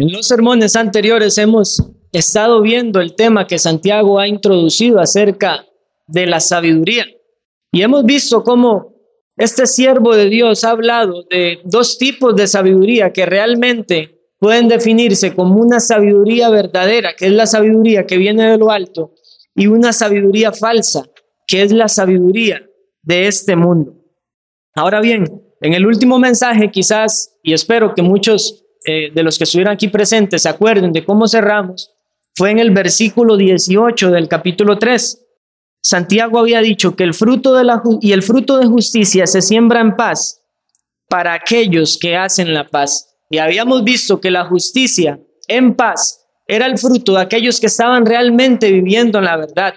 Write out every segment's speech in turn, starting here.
En los sermones anteriores hemos estado viendo el tema que Santiago ha introducido acerca de la sabiduría. Y hemos visto cómo este siervo de Dios ha hablado de dos tipos de sabiduría que realmente pueden definirse como una sabiduría verdadera, que es la sabiduría que viene de lo alto, y una sabiduría falsa, que es la sabiduría de este mundo. Ahora bien, en el último mensaje quizás, y espero que muchos eh, de los que estuvieron aquí presentes se acuerden de cómo cerramos, fue en el versículo 18 del capítulo 3. Santiago había dicho que el fruto de la y el fruto de justicia se siembra en paz para aquellos que hacen la paz. Y habíamos visto que la justicia en paz era el fruto de aquellos que estaban realmente viviendo en la verdad.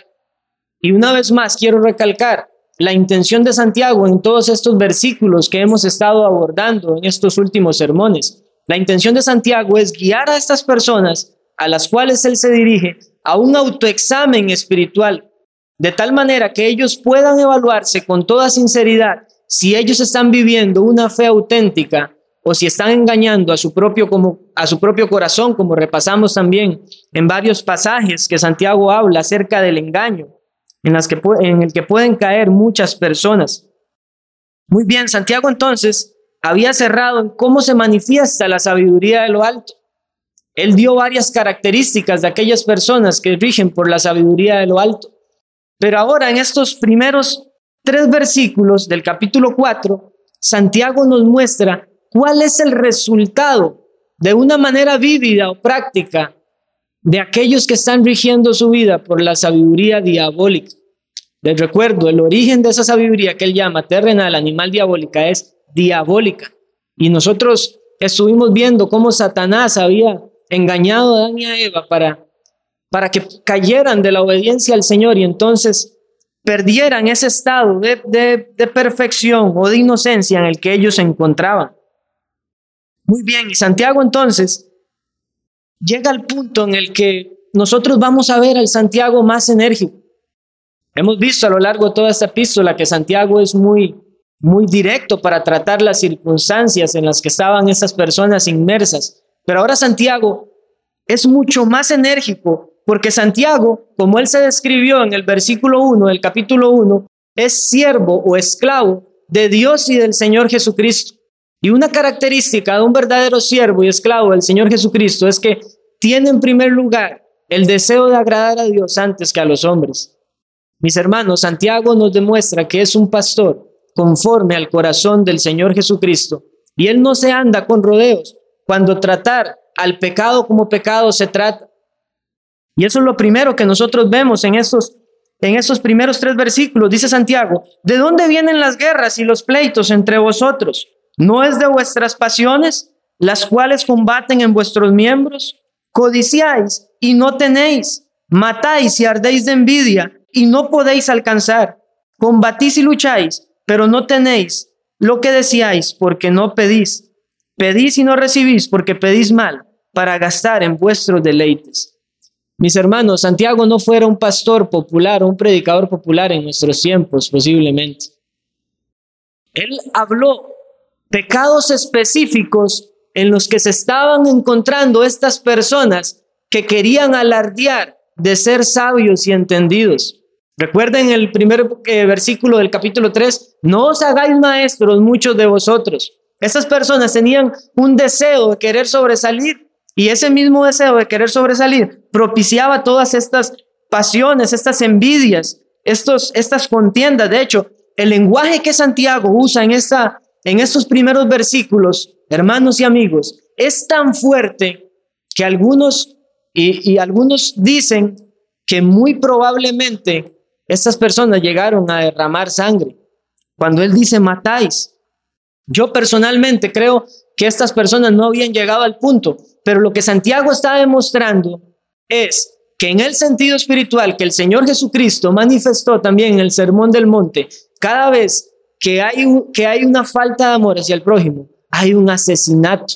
Y una vez más quiero recalcar la intención de Santiago en todos estos versículos que hemos estado abordando en estos últimos sermones. La intención de Santiago es guiar a estas personas a las cuales él se dirige a un autoexamen espiritual, de tal manera que ellos puedan evaluarse con toda sinceridad si ellos están viviendo una fe auténtica o si están engañando a su propio como a su propio corazón, como repasamos también en varios pasajes que Santiago habla acerca del engaño, en las que en el que pueden caer muchas personas. Muy bien, Santiago entonces había cerrado cómo se manifiesta la sabiduría de lo alto. Él dio varias características de aquellas personas que rigen por la sabiduría de lo alto. Pero ahora en estos primeros tres versículos del capítulo 4, Santiago nos muestra cuál es el resultado de una manera vívida o práctica de aquellos que están rigiendo su vida por la sabiduría diabólica. Les recuerdo, el origen de esa sabiduría que él llama terrenal, animal diabólica, es diabólica. Y nosotros estuvimos viendo cómo Satanás había engañado a Adán y a Eva para, para que cayeran de la obediencia al Señor y entonces perdieran ese estado de, de perfección o de inocencia en el que ellos se encontraban. Muy bien, y Santiago entonces llega al punto en el que nosotros vamos a ver al Santiago más enérgico. Hemos visto a lo largo de toda esta epístola que Santiago es muy, muy directo para tratar las circunstancias en las que estaban esas personas inmersas. Pero ahora Santiago es mucho más enérgico porque Santiago, como él se describió en el versículo 1 del capítulo 1, es siervo o esclavo de Dios y del Señor Jesucristo. Y una característica de un verdadero siervo y esclavo del Señor Jesucristo es que tiene en primer lugar el deseo de agradar a Dios antes que a los hombres. Mis hermanos, Santiago nos demuestra que es un pastor conforme al corazón del Señor Jesucristo y él no se anda con rodeos cuando tratar al pecado como pecado se trata. Y eso es lo primero que nosotros vemos en estos en esos primeros tres versículos. Dice Santiago, ¿de dónde vienen las guerras y los pleitos entre vosotros? ¿No es de vuestras pasiones, las cuales combaten en vuestros miembros? Codiciáis y no tenéis, matáis y ardéis de envidia y no podéis alcanzar. Combatís y lucháis, pero no tenéis lo que decíais porque no pedís. Pedís y no recibís porque pedís mal para gastar en vuestros deleites. Mis hermanos, Santiago no fuera un pastor popular un predicador popular en nuestros tiempos, posiblemente. Él habló pecados específicos en los que se estaban encontrando estas personas que querían alardear de ser sabios y entendidos. Recuerden el primer eh, versículo del capítulo 3, no os hagáis maestros muchos de vosotros. Estas personas tenían un deseo de querer sobresalir y ese mismo deseo de querer sobresalir propiciaba todas estas pasiones, estas envidias, estos, estas contiendas. De hecho, el lenguaje que Santiago usa en esta en estos primeros versículos, hermanos y amigos, es tan fuerte que algunos, y, algunos dicen que muy probablemente estas personas llegaron a derramar sangre. Cuando él dice matáis, yo personalmente creo que estas personas no habían llegado al punto, pero lo que Santiago está demostrando es que en el sentido espiritual que el Señor Jesucristo manifestó también en el Sermón del Monte, cada vez que hay, que hay una falta de amor hacia el prójimo, hay un asesinato.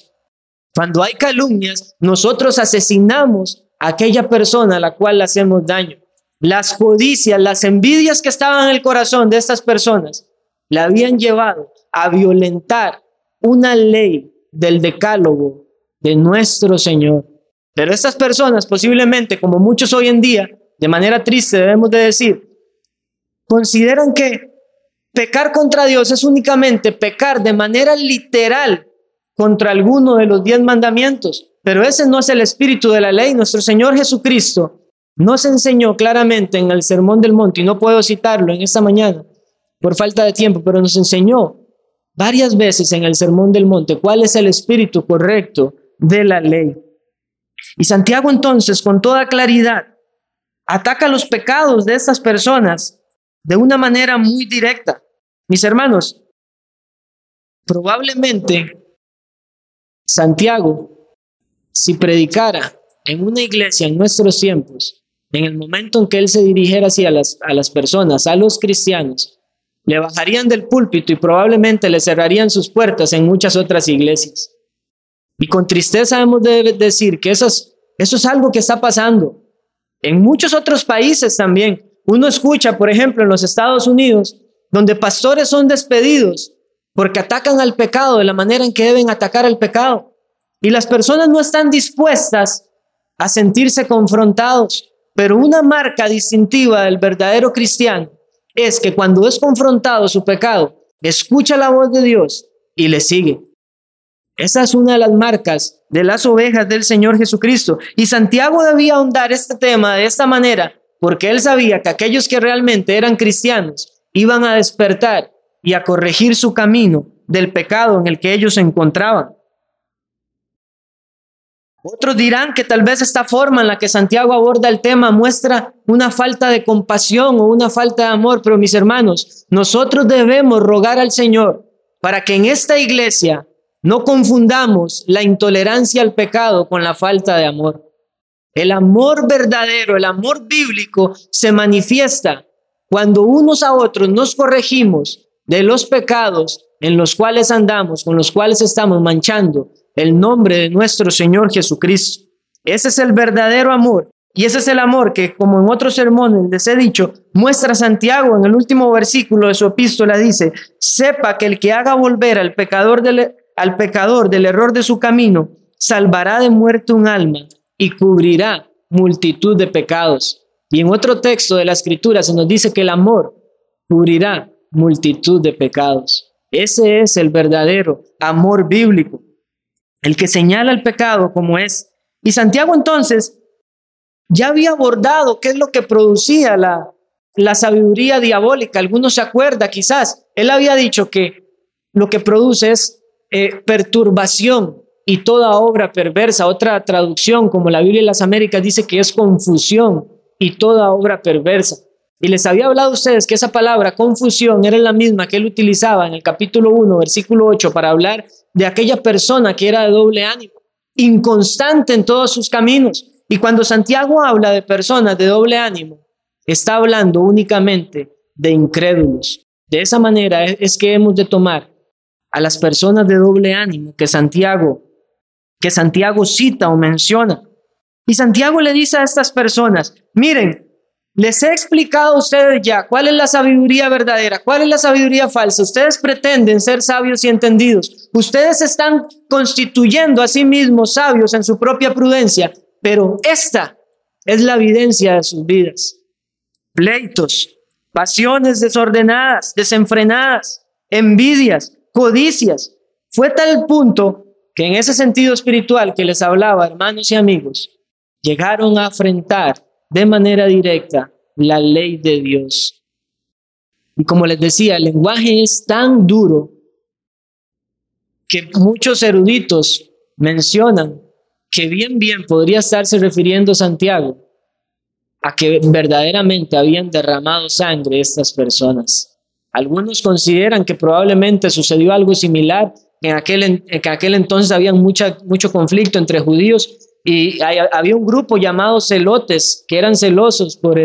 Cuando hay calumnias, nosotros asesinamos a aquella persona a la cual le hacemos daño. Las codicias, las envidias que estaban en el corazón de estas personas, la habían llevado a violentar una ley del decálogo de nuestro Señor. Pero estas personas posiblemente, como muchos hoy en día, de manera triste debemos de decir, consideran que pecar contra Dios es únicamente pecar de manera literal contra alguno de los diez mandamientos. Pero ese no es el espíritu de la ley. Nuestro Señor Jesucristo nos enseñó claramente en el Sermón del Monte, y no puedo citarlo en esta mañana por falta de tiempo, pero nos enseñó varias veces en el Sermón del Monte cuál es el espíritu correcto de la ley. Y Santiago entonces, con toda claridad, ataca los pecados de estas personas de una manera muy directa. Mis hermanos, probablemente Santiago, si predicara en una iglesia en nuestros tiempos, en el momento en que él se dirigiera hacia las, a las personas, a los cristianos, le bajarían del púlpito y probablemente le cerrarían sus puertas en muchas otras iglesias. Y con tristeza hemos de decir que eso es, eso es algo que está pasando. En muchos otros países también. Uno escucha, por ejemplo, en los Estados Unidos, donde pastores son despedidos porque atacan al pecado de la manera en que deben atacar al pecado. Y las personas no están dispuestas a sentirse confrontados. Pero una marca distintiva del verdadero cristiano es que cuando es confrontado su pecado, escucha la voz de Dios y le sigue. Esa es una de las marcas de las ovejas del Señor Jesucristo. Y Santiago debía ahondar este tema de esta manera porque él sabía que aquellos que realmente eran cristianos iban a despertar y a corregir su camino del pecado en el que ellos se encontraban. Otros dirán que tal vez esta forma en la que Santiago aborda el tema muestra una falta de compasión o una falta de amor, pero mis hermanos, nosotros debemos rogar al Señor para que en esta iglesia no confundamos la intolerancia al pecado con la falta de amor. El amor verdadero, el amor bíblico se manifiesta cuando unos a otros nos corregimos de los pecados en los cuales andamos, con los cuales estamos manchando el nombre de nuestro Señor Jesucristo. Ese es el verdadero amor. Y ese es el amor que, como en otros sermones les he dicho, muestra Santiago en el último versículo de su epístola. Dice, sepa que el que haga volver al pecador del, al pecador del error de su camino, salvará de muerte un alma y cubrirá multitud de pecados. Y en otro texto de la escritura se nos dice que el amor cubrirá multitud de pecados. Ese es el verdadero amor bíblico el que señala el pecado como es. Y Santiago entonces ya había abordado qué es lo que producía la, la sabiduría diabólica. Algunos se acuerda quizás. Él había dicho que lo que produce es eh, perturbación y toda obra perversa. Otra traducción, como la Biblia de las Américas, dice que es confusión y toda obra perversa. Y les había hablado a ustedes que esa palabra confusión era la misma que él utilizaba en el capítulo 1, versículo 8, para hablar de aquella persona que era de doble ánimo, inconstante en todos sus caminos. Y cuando Santiago habla de personas de doble ánimo, está hablando únicamente de incrédulos. De esa manera es que hemos de tomar a las personas de doble ánimo que Santiago que Santiago cita o menciona. Y Santiago le dice a estas personas, miren, les he explicado a ustedes ya cuál es la sabiduría verdadera, cuál es la sabiduría falsa. Ustedes pretenden ser sabios y entendidos. Ustedes están constituyendo a sí mismos sabios en su propia prudencia, pero esta es la evidencia de sus vidas. Pleitos, pasiones desordenadas, desenfrenadas, envidias, codicias. Fue tal punto que en ese sentido espiritual que les hablaba, hermanos y amigos, llegaron a afrentar de manera directa la ley de Dios. Y como les decía, el lenguaje es tan duro que muchos eruditos mencionan que bien, bien podría estarse refiriendo Santiago a que verdaderamente habían derramado sangre estas personas. Algunos consideran que probablemente sucedió algo similar. En aquel, en, aquel entonces había mucha, mucho conflicto entre judíos y había un grupo llamado celotes que eran celosos por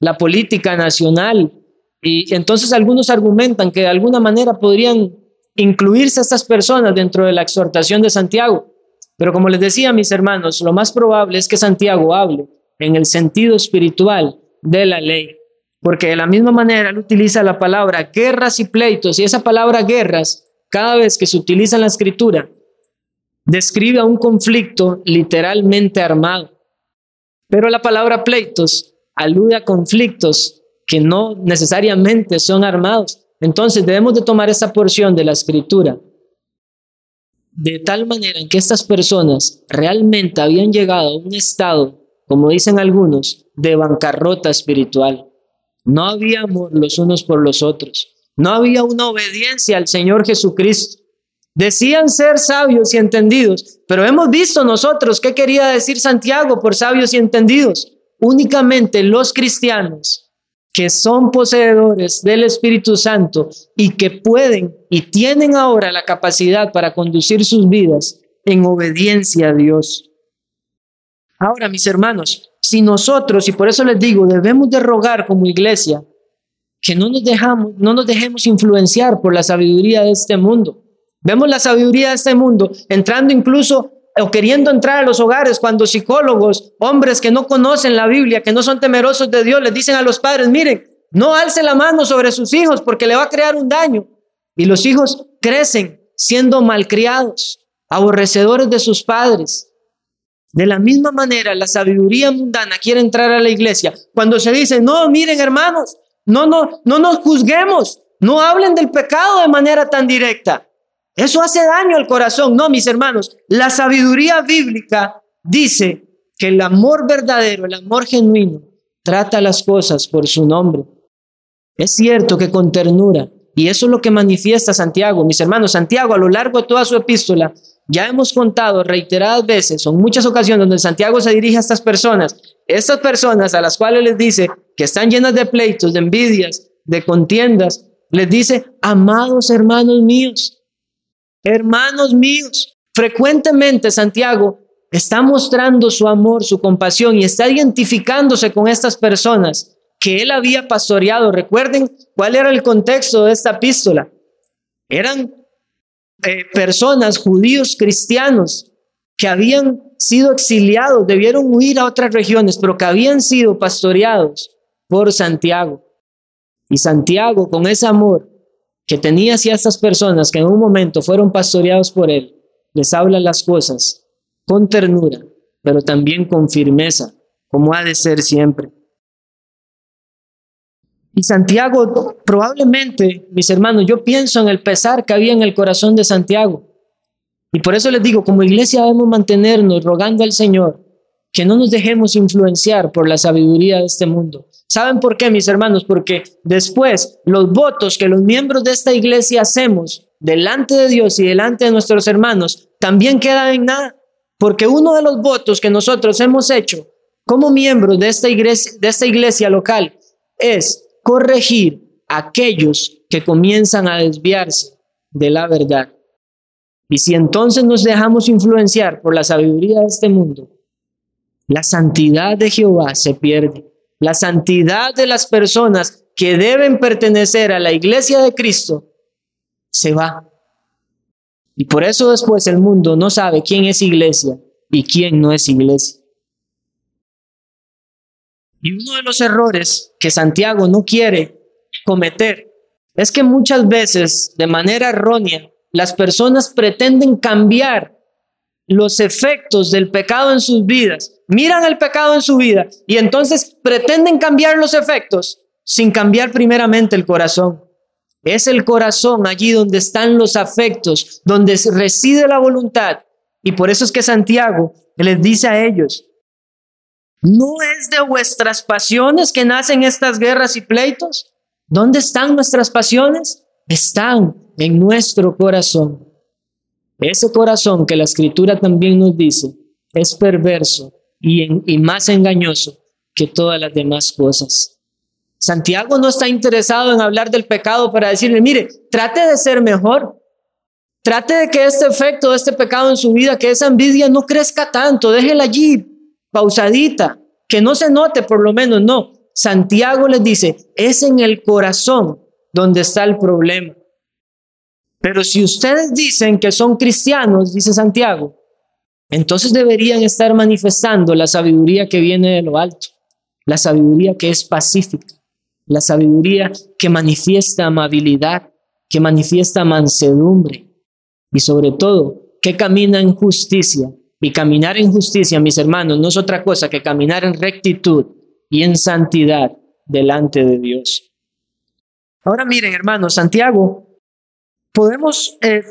la política nacional. Y entonces algunos argumentan que de alguna manera podrían incluirse estas personas dentro de la exhortación de Santiago. Pero como les decía mis hermanos, lo más probable es que Santiago hable en el sentido espiritual de la ley. Porque de la misma manera él utiliza la palabra guerras y pleitos. Y esa palabra guerras, cada vez que se utiliza en la escritura, describe a un conflicto literalmente armado. Pero la palabra pleitos alude a conflictos que no necesariamente son armados. Entonces debemos de tomar esta porción de la escritura de tal manera en que estas personas realmente habían llegado a un estado, como dicen algunos, de bancarrota espiritual. No había amor los unos por los otros. No había una obediencia al Señor Jesucristo. Decían ser sabios y entendidos, pero hemos visto nosotros qué quería decir Santiago por sabios y entendidos. Únicamente los cristianos que son poseedores del Espíritu Santo y que pueden y tienen ahora la capacidad para conducir sus vidas en obediencia a Dios. Ahora, mis hermanos, si nosotros, y por eso les digo, debemos de rogar como iglesia, que no nos, dejamos, no nos dejemos influenciar por la sabiduría de este mundo. Vemos la sabiduría de este mundo entrando incluso o queriendo entrar a los hogares cuando psicólogos, hombres que no conocen la Biblia, que no son temerosos de Dios, les dicen a los padres, miren, no alce la mano sobre sus hijos porque le va a crear un daño. Y los hijos crecen siendo malcriados, aborrecedores de sus padres. De la misma manera, la sabiduría mundana quiere entrar a la iglesia cuando se dice, no, miren hermanos, no, no, no nos juzguemos, no hablen del pecado de manera tan directa. Eso hace daño al corazón. No, mis hermanos, la sabiduría bíblica dice que el amor verdadero, el amor genuino, trata las cosas por su nombre. Es cierto que con ternura, y eso es lo que manifiesta Santiago. Mis hermanos, Santiago a lo largo de toda su epístola, ya hemos contado reiteradas veces, son muchas ocasiones donde Santiago se dirige a estas personas, estas personas a las cuales les dice que están llenas de pleitos, de envidias, de contiendas, les dice, amados hermanos míos, Hermanos míos, frecuentemente Santiago está mostrando su amor, su compasión y está identificándose con estas personas que él había pastoreado. Recuerden cuál era el contexto de esta epístola. Eran eh, personas, judíos cristianos, que habían sido exiliados, debieron huir a otras regiones, pero que habían sido pastoreados por Santiago. Y Santiago, con ese amor, que tenía hacia estas personas que en un momento fueron pastoreados por él, les habla las cosas con ternura, pero también con firmeza, como ha de ser siempre. Y Santiago, probablemente, mis hermanos, yo pienso en el pesar que había en el corazón de Santiago. Y por eso les digo, como iglesia debemos mantenernos rogando al Señor que no nos dejemos influenciar por la sabiduría de este mundo, ¿Saben por qué, mis hermanos? Porque después los votos que los miembros de esta iglesia hacemos delante de Dios y delante de nuestros hermanos también quedan en nada. Porque uno de los votos que nosotros hemos hecho como miembros de esta iglesia, de esta iglesia local es corregir a aquellos que comienzan a desviarse de la verdad. Y si entonces nos dejamos influenciar por la sabiduría de este mundo, la santidad de Jehová se pierde la santidad de las personas que deben pertenecer a la iglesia de Cristo se va. Y por eso después el mundo no sabe quién es iglesia y quién no es iglesia. Y uno de los errores que Santiago no quiere cometer es que muchas veces, de manera errónea, las personas pretenden cambiar los efectos del pecado en sus vidas, miran el pecado en su vida y entonces pretenden cambiar los efectos sin cambiar primeramente el corazón. Es el corazón allí donde están los afectos, donde reside la voluntad. Y por eso es que Santiago les dice a ellos, ¿no es de vuestras pasiones que nacen estas guerras y pleitos? ¿Dónde están nuestras pasiones? Están en nuestro corazón. Ese corazón que la escritura también nos dice es perverso y, más engañoso que todas las demás cosas. Santiago no está interesado en hablar del pecado para decirle, mire, trate de ser mejor. Trate de que este efecto este pecado en su vida, que esa envidia no crezca tanto, déjela allí, pausadita, que no se note por lo menos, no. Santiago les dice, es en el corazón donde está el problema. Pero si ustedes dicen que son cristianos, dice Santiago, entonces deberían estar manifestando la sabiduría que viene de lo alto, la sabiduría que es pacífica, la sabiduría que manifiesta amabilidad, que manifiesta mansedumbre y sobre todo que camina en justicia. Y caminar en justicia, mis hermanos, no es otra cosa que caminar en rectitud y en santidad delante de Dios. Ahora miren, hermanos, Santiago, podemos eh,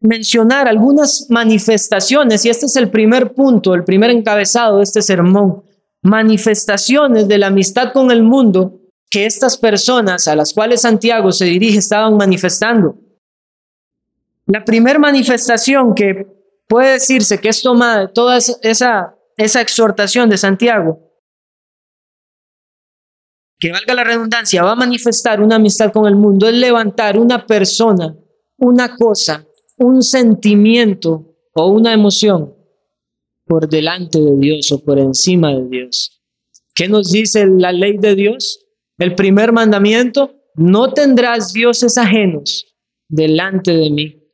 mencionar algunas manifestaciones, y este es el primer punto, el primer encabezado de este sermón, manifestaciones de la amistad con el mundo que estas personas a las cuales Santiago se dirige estaban manifestando. La primera manifestación que puede decirse que es tomada de toda esa, esa exhortación de Santiago, que valga la redundancia, va a manifestar una amistad con el mundo, es levantar una persona, una cosa, un sentimiento o una emoción por delante de Dios o por encima de Dios. ¿Qué nos dice la ley de Dios? El primer mandamiento, no tendrás dioses ajenos delante de mí.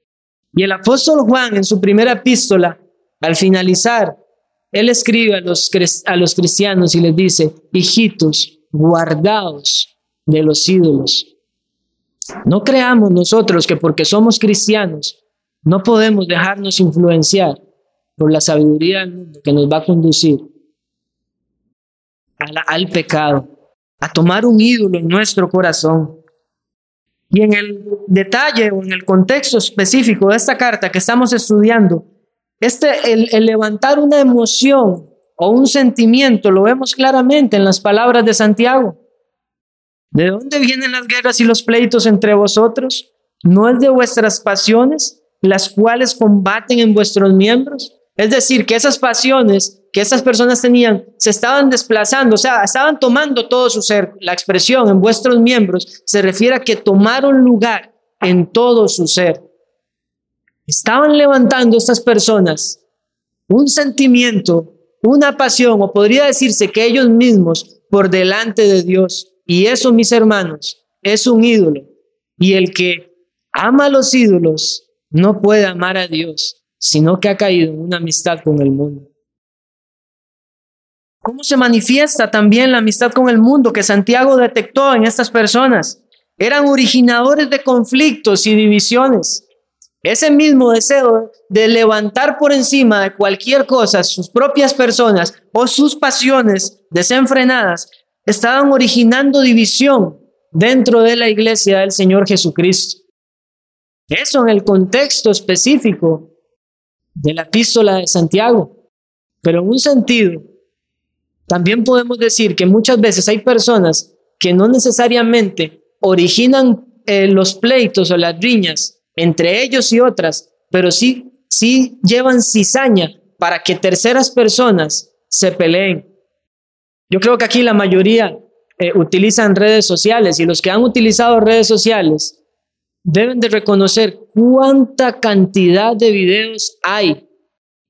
Y el apóstol Juan en su primera epístola, al finalizar, él escribe a los, a los cristianos y les dice, hijitos, guardaos de los ídolos. No creamos nosotros que porque somos cristianos no podemos dejarnos influenciar por la sabiduría del mundo que nos va a conducir al pecado, a tomar un ídolo en nuestro corazón. Y en el detalle o en el contexto específico de esta carta que estamos estudiando, este, el, el levantar una emoción o un sentimiento, lo vemos claramente en las palabras de Santiago. ¿De dónde vienen las guerras y los pleitos entre vosotros? ¿No es de vuestras pasiones las cuales combaten en vuestros miembros? Es decir, que esas pasiones que esas personas tenían se estaban desplazando, o sea, estaban tomando todo su ser. La expresión en vuestros miembros se refiere a que tomaron lugar en todo su ser. Estaban levantando estas personas un sentimiento, una pasión, o podría decirse que ellos mismos por delante de Dios. Y eso, mis hermanos, es un ídolo. Y el que ama a los ídolos no puede amar a Dios sino que ha caído en una amistad con el mundo. ¿Cómo se manifiesta también la amistad con el mundo que Santiago detectó en estas personas? Eran originadores de conflictos y divisiones. Ese mismo deseo de levantar por encima de cualquier cosa sus propias personas o sus pasiones desenfrenadas estaban originando división dentro de la iglesia del Señor Jesucristo. Eso en el contexto específico de la epístola de Santiago. Pero en un sentido, también podemos decir que muchas veces hay personas que no necesariamente originan eh, los pleitos o las riñas entre ellos y otras, pero sí, sí llevan cizaña para que terceras personas se peleen. Yo creo que aquí la mayoría eh, utilizan redes sociales y los que han utilizado redes sociales deben de reconocer cuánta cantidad de videos hay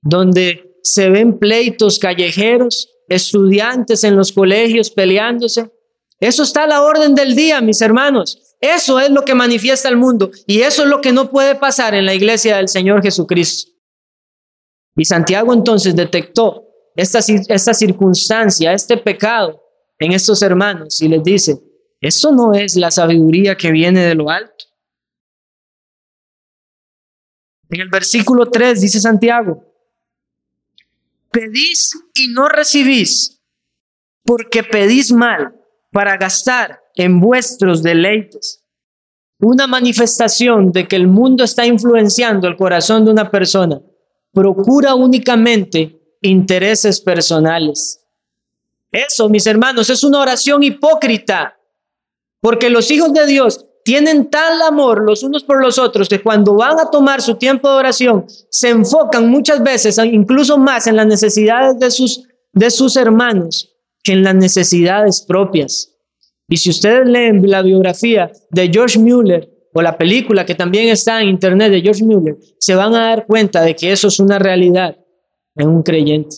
donde se ven pleitos callejeros, estudiantes en los colegios peleándose. Eso está a la orden del día, mis hermanos. Eso es lo que manifiesta el mundo y eso es lo que no puede pasar en la iglesia del Señor Jesucristo. Y Santiago entonces detectó esta, esta circunstancia, este pecado en estos hermanos y les dice, eso no es la sabiduría que viene de lo alto. En el versículo 3 dice Santiago, pedís y no recibís, porque pedís mal para gastar en vuestros deleites. Una manifestación de que el mundo está influenciando el corazón de una persona. Procura únicamente intereses personales. Eso, mis hermanos, es una oración hipócrita, porque los hijos de Dios tienen tal amor los unos por los otros que cuando van a tomar su tiempo de oración se enfocan muchas veces, incluso más en las necesidades de sus, de sus hermanos que en las necesidades propias. Y si ustedes leen la biografía de George Mueller o la película que también está en internet de George Mueller, se van a dar cuenta de que eso es una realidad en un creyente.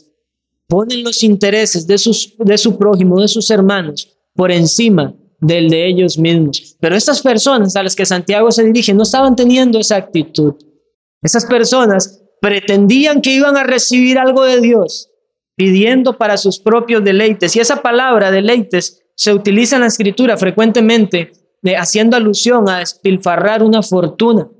Ponen los intereses de, sus, de su prójimo, de sus hermanos, por encima del de ellos mismos. Pero estas personas a las que Santiago se dirige no estaban teniendo esa actitud. Esas personas pretendían que iban a recibir algo de Dios, pidiendo para sus propios deleites. Y esa palabra deleites se utiliza en la escritura frecuentemente haciendo alusión a despilfarrar una fortuna.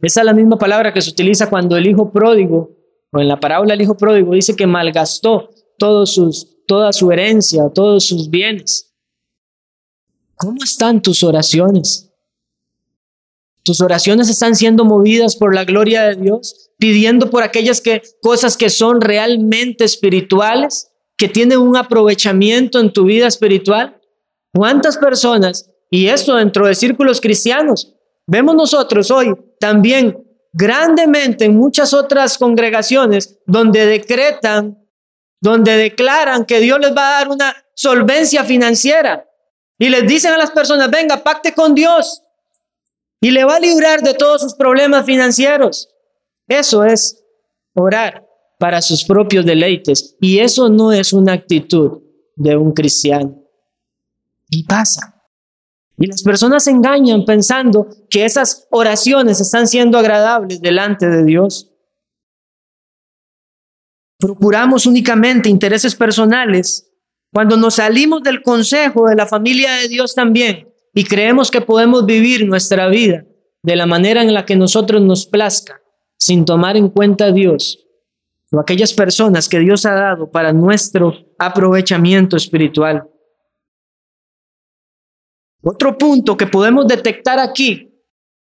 Esa es la misma palabra que se utiliza cuando el hijo pródigo, o en la parábola el hijo pródigo, dice que malgastó todos sus, toda su herencia, todos sus bienes. ¿Cómo están tus oraciones? ¿Tus oraciones están siendo movidas por la gloria de Dios? ¿Pidiendo por aquellas que, cosas que son realmente espirituales? ¿Que tienen un aprovechamiento en tu vida espiritual? ¿Cuántas personas, y esto dentro de círculos cristianos, vemos nosotros hoy también grandemente en muchas otras congregaciones donde decretan, donde declaran que Dios les va a dar una solvencia financiera, y les dicen a las personas, venga, pacte con Dios y le va a librar de todos sus problemas financieros. Eso es orar para sus propios deleites. Y eso no es una actitud de un cristiano. Y pasa. Y las personas se engañan pensando que esas oraciones están siendo agradables delante de Dios. Procuramos únicamente intereses personales cuando nos salimos del consejo de la familia de Dios también y creemos que podemos vivir nuestra vida de la manera en la que nosotros nos plazca, sin tomar en cuenta a Dios o aquellas personas que Dios ha dado para nuestro aprovechamiento espiritual. Otro punto que podemos detectar aquí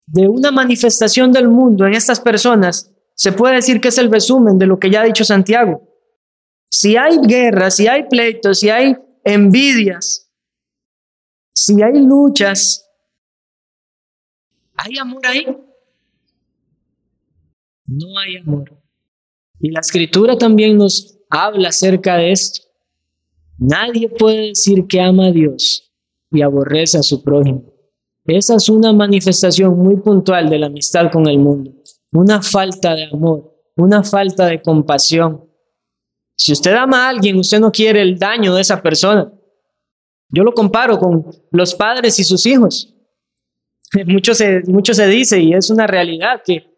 de una manifestación del mundo en estas personas, se puede decir que es el resumen de lo que ya ha dicho Santiago. Si hay guerras, si hay pleitos, si hay envidias, si hay luchas, ¿hay amor ahí? No hay amor. Y la escritura también nos habla acerca de esto. Nadie puede decir que ama a Dios y aborrece a su prójimo. Esa es una manifestación muy puntual de la amistad con el mundo. Una falta de amor, una falta de compasión, si usted ama a alguien, usted no quiere el daño de esa persona. Yo lo comparo con los padres y sus hijos. Mucho se, mucho se dice y es una realidad que,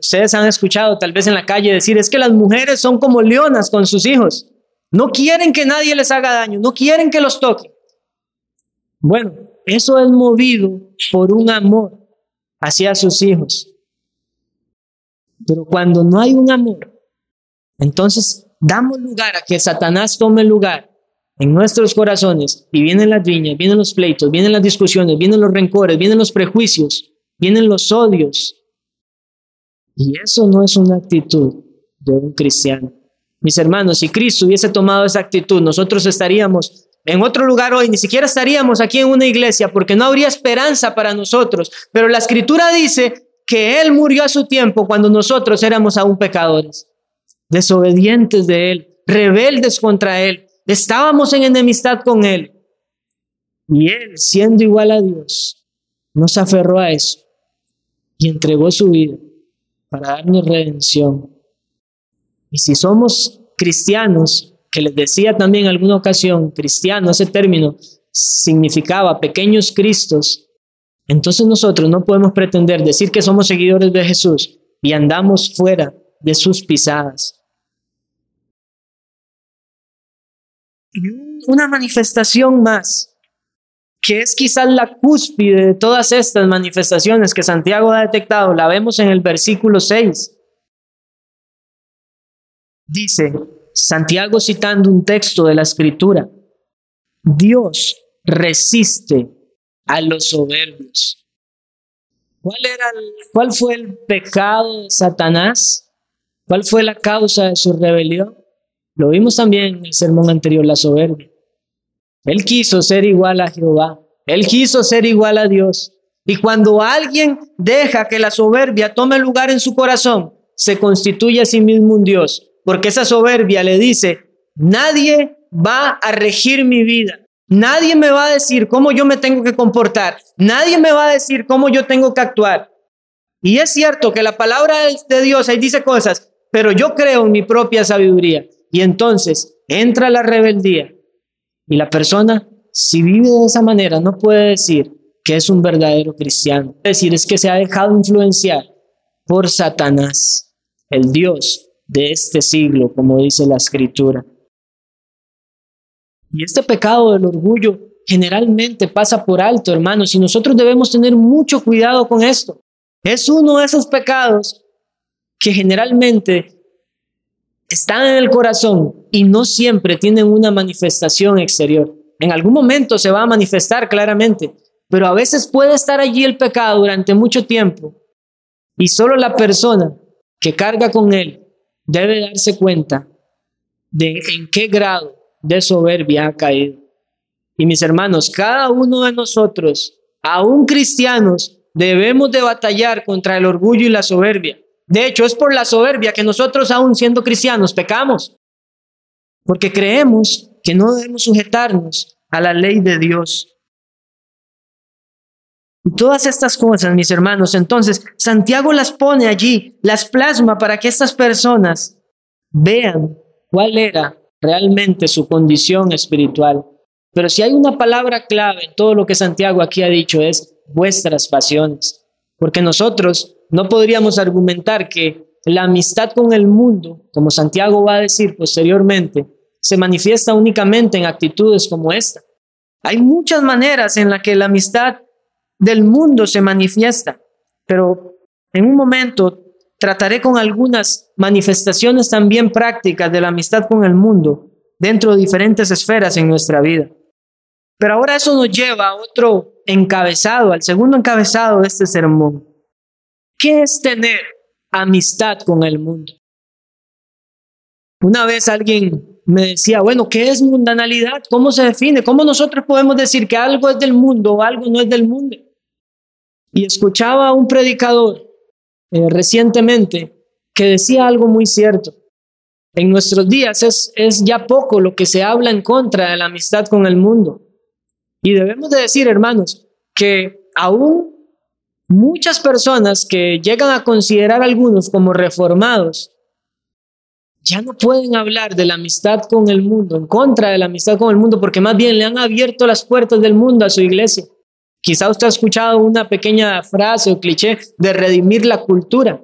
ustedes han escuchado tal vez en la calle decir, es que las mujeres son como leonas con sus hijos. No quieren que nadie les haga daño, no quieren que los toque. Bueno, eso es movido por un amor hacia sus hijos. Pero cuando no hay un amor, entonces damos lugar a que Satanás tome lugar en nuestros corazones y vienen las viñas, vienen los pleitos, vienen las discusiones, vienen los rencores, vienen los prejuicios, vienen los odios. Y eso no es una actitud de un cristiano. Mis hermanos, si Cristo hubiese tomado esa actitud, nosotros estaríamos en otro lugar hoy, ni siquiera estaríamos aquí en una iglesia porque no habría esperanza para nosotros. Pero la escritura dice que Él murió a su tiempo cuando nosotros éramos aún pecadores desobedientes de Él, rebeldes contra Él, estábamos en enemistad con Él. Y Él, siendo igual a Dios, nos aferró a eso y entregó su vida para darnos redención. Y si somos cristianos, que les decía también en alguna ocasión, cristiano, ese término significaba pequeños cristos, entonces nosotros no podemos pretender decir que somos seguidores de Jesús y andamos fuera de sus pisadas. Una manifestación más, que es quizás la cúspide de todas estas manifestaciones que Santiago ha detectado, la vemos en el versículo 6. Dice Santiago citando un texto de la escritura, Dios resiste a los soberbios. ¿Cuál, era ¿Cuál fue el pecado de Satanás? ¿Cuál fue la causa de su rebelión? Lo vimos también en el sermón anterior, la soberbia. Él quiso ser igual a Jehová. Él quiso ser igual a Dios. Y cuando alguien deja que la soberbia tome lugar en su corazón, se constituye a sí mismo un Dios. Porque esa soberbia le dice, nadie va a regir mi vida. Nadie me va a decir cómo yo me tengo que comportar. Nadie me va a decir cómo yo tengo que actuar. Y es cierto que la palabra de Dios ahí dice cosas, pero yo creo en mi propia sabiduría. Y entonces entra la rebeldía y la persona, si vive de esa manera, no puede decir que es un verdadero cristiano. Es decir, es que se ha dejado influenciar por Satanás, el Dios de este siglo, como dice la escritura. Y este pecado del orgullo generalmente pasa por alto, hermanos, y nosotros debemos tener mucho cuidado con esto, Es uno de esos pecados que generalmente están en el corazón y no siempre tienen una manifestación exterior. En algún momento se va a manifestar claramente, pero a veces puede estar allí el pecado durante mucho tiempo y solo la persona que carga con él debe darse cuenta de en qué grado de soberbia ha caído. Y mis hermanos, cada uno de nosotros, aún cristianos, debemos de batallar contra el orgullo y la soberbia. De hecho, es por la soberbia que nosotros, aún siendo cristianos, pecamos. Porque creemos que no debemos sujetarnos a la ley de Dios. Y todas estas cosas, mis hermanos, entonces Santiago las pone allí, las plasma para que estas personas vean cuál era realmente su condición espiritual. Pero si hay una palabra clave en todo lo que Santiago aquí ha dicho es vuestras pasiones. Porque nosotros no podríamos argumentar que la amistad con el mundo, como Santiago va a decir posteriormente, se manifiesta únicamente en actitudes como esta. Hay muchas maneras en las que la amistad del mundo se manifiesta, pero en un momento trataré con algunas manifestaciones también prácticas de la amistad con el mundo dentro de diferentes esferas en nuestra vida. Pero ahora eso nos lleva a otro encabezado, al segundo encabezado de este sermón. ¿Qué es tener amistad con el mundo? Una vez alguien me decía, bueno, ¿qué es mundanalidad? ¿Cómo se define? ¿Cómo nosotros podemos decir que algo es del mundo o algo no es del mundo? Y escuchaba a un predicador eh, recientemente que decía algo muy cierto. En nuestros días es, es ya poco lo que se habla en contra de la amistad con el mundo. Y debemos de decir, hermanos, que aún muchas personas que llegan a considerar a algunos como reformados, ya no pueden hablar de la amistad con el mundo, en contra de la amistad con el mundo, porque más bien le han abierto las puertas del mundo a su iglesia. Quizá usted ha escuchado una pequeña frase o cliché de redimir la cultura.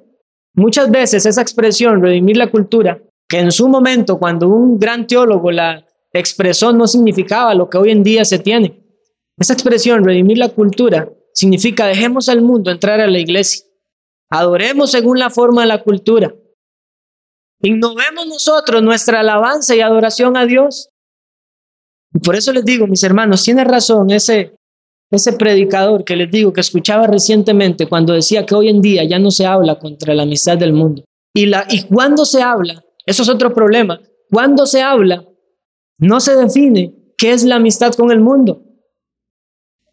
Muchas veces esa expresión, redimir la cultura, que en su momento, cuando un gran teólogo la expresó, no significaba lo que hoy en día se tiene. Esa expresión, redimir la cultura, significa dejemos al mundo entrar a la iglesia. Adoremos según la forma de la cultura. Innovemos nosotros nuestra alabanza y adoración a Dios. Y por eso les digo, mis hermanos, tiene razón ese, ese predicador que les digo que escuchaba recientemente cuando decía que hoy en día ya no se habla contra la amistad del mundo. Y, la, y cuando se habla, eso es otro problema, cuando se habla, no se define qué es la amistad con el mundo.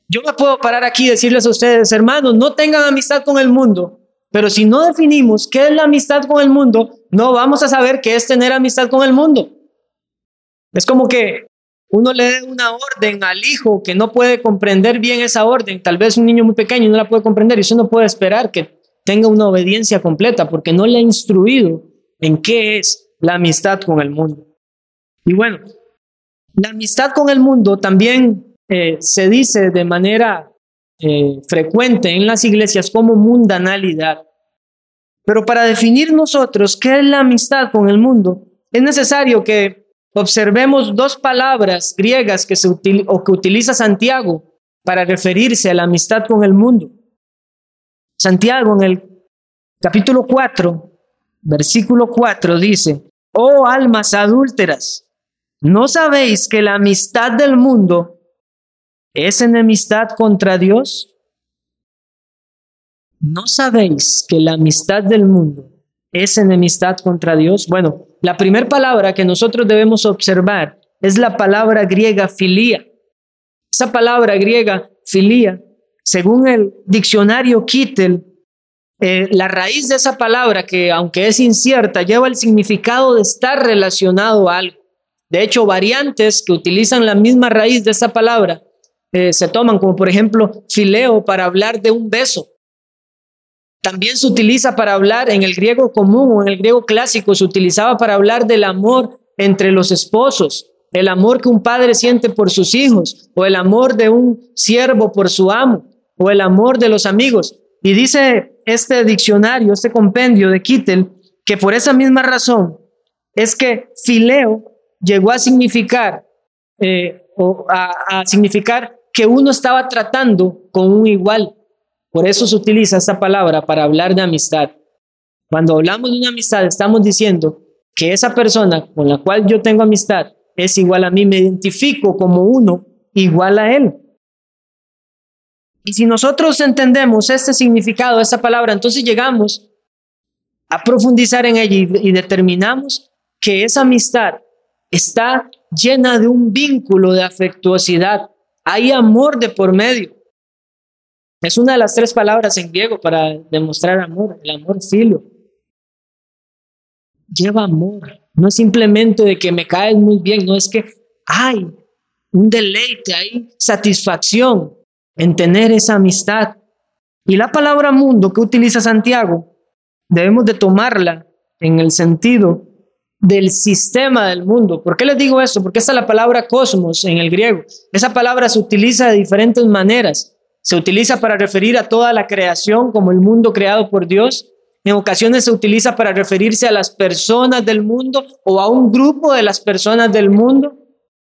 Yo me puedo parar aquí y decirles a ustedes, hermanos, no tengan amistad con el mundo, pero si no definimos qué es la amistad con el mundo, no vamos a saber qué es tener amistad con el mundo. Es como que uno le dé una orden al hijo que no puede comprender bien esa orden, tal vez un niño muy pequeño no la puede comprender y eso no puede esperar que tenga una obediencia completa porque no le ha instruido en qué es la amistad con el mundo. Y bueno, la amistad con el mundo también eh, se dice de manera eh, frecuente en las iglesias como mundanalidad. Pero para definir nosotros qué es la amistad con el mundo, es necesario que observemos dos palabras griegas que, se o que utiliza Santiago para referirse a la amistad con el mundo. Santiago en el capítulo 4, versículo 4 dice, oh almas adúlteras, ¿no sabéis que la amistad del mundo ¿Es enemistad contra Dios? ¿No sabéis que la amistad del mundo es enemistad contra Dios? Bueno, la primera palabra que nosotros debemos observar es la palabra griega filía. Esa palabra griega filía, según el diccionario Kittel, eh, la raíz de esa palabra, que aunque es incierta, lleva el significado de estar relacionado a algo. De hecho, variantes que utilizan la misma raíz de esa palabra eh, se toman, como por ejemplo fileo para hablar de un beso. También se utiliza para hablar en el griego común o en el griego clásico, se utilizaba para hablar del amor entre los esposos, el amor que un padre siente por sus hijos, o el amor de un siervo por su amo, o el amor de los amigos. Y dice este diccionario, este compendio de Kittel, que por esa misma razón es que fileo llegó a significar, eh, o a significar que uno estaba tratando con un igual Por eso se utiliza esta palabra para hablar de amistad. Cuando hablamos de una amistad, estamos diciendo que esa persona con la cual yo tengo amistad es igual a mí, me identifico como uno igual a él. Y si nosotros entendemos este significado esta palabra, entonces llegamos a profundizar en ella y, determinamos que esa amistad está llena de un vínculo de afectuosidad. Hay amor de por medio. Es una de las tres palabras en griego para demostrar amor, el amor filo. Lleva amor. No es simplemente de que me caes muy bien, no es que hay un deleite, hay satisfacción en tener esa amistad. Y la palabra mundo que utiliza Santiago, debemos de tomarla en el sentido del sistema del mundo. ¿Por qué les digo eso? Porque esta es la palabra cosmos en el griego. Esa palabra se utiliza de diferentes maneras. Se utiliza para referir a toda la creación como el mundo creado por Dios. En ocasiones se utiliza para referirse a las personas del mundo o a un grupo de las personas del mundo.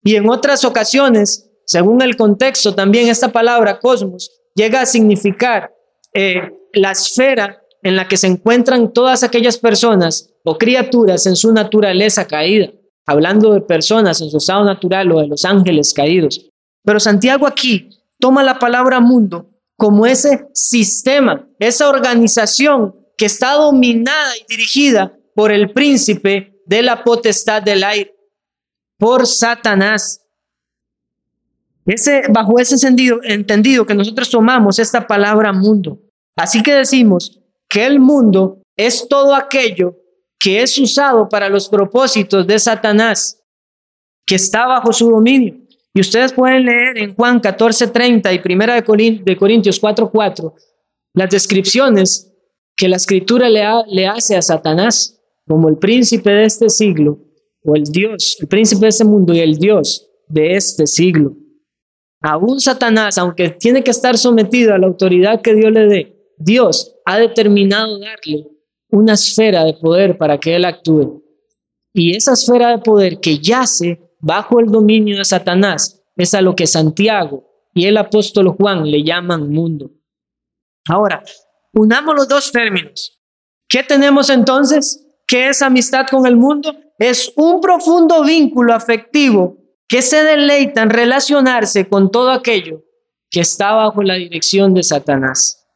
Y en otras ocasiones, según el contexto, también esta palabra cosmos llega a significar eh, la esfera en la que se encuentran todas aquellas personas criaturas en su naturaleza caída, hablando de personas en su estado natural o de los ángeles caídos. Pero Santiago aquí toma la palabra mundo como ese sistema, esa organización que está dominada y dirigida por el príncipe de la potestad del aire, por Satanás. Ese, bajo ese entendido, entendido que nosotros tomamos esta palabra mundo. Así que decimos que el mundo es todo aquello es usado para los propósitos de Satanás, que está bajo su dominio. Y ustedes pueden leer en Juan 14:30 y Primera de Corintios 4:4 las descripciones que la escritura le, le hace a Satanás como el príncipe de este siglo, o el Dios, el príncipe de este mundo y el Dios de este siglo. Aún Satanás, aunque tiene que estar sometido a la autoridad que Dios le dé, Dios ha determinado darle una esfera de poder para que él actúe. Y esa esfera de poder que yace bajo el dominio de Satanás es a lo que Santiago y el apóstol Juan le llaman mundo. Ahora, unamos los dos términos. ¿Qué tenemos entonces? ¿Qué es amistad con el mundo? Es un profundo vínculo afectivo que se deleita en relacionarse con todo aquello que está bajo la dirección de Satanás.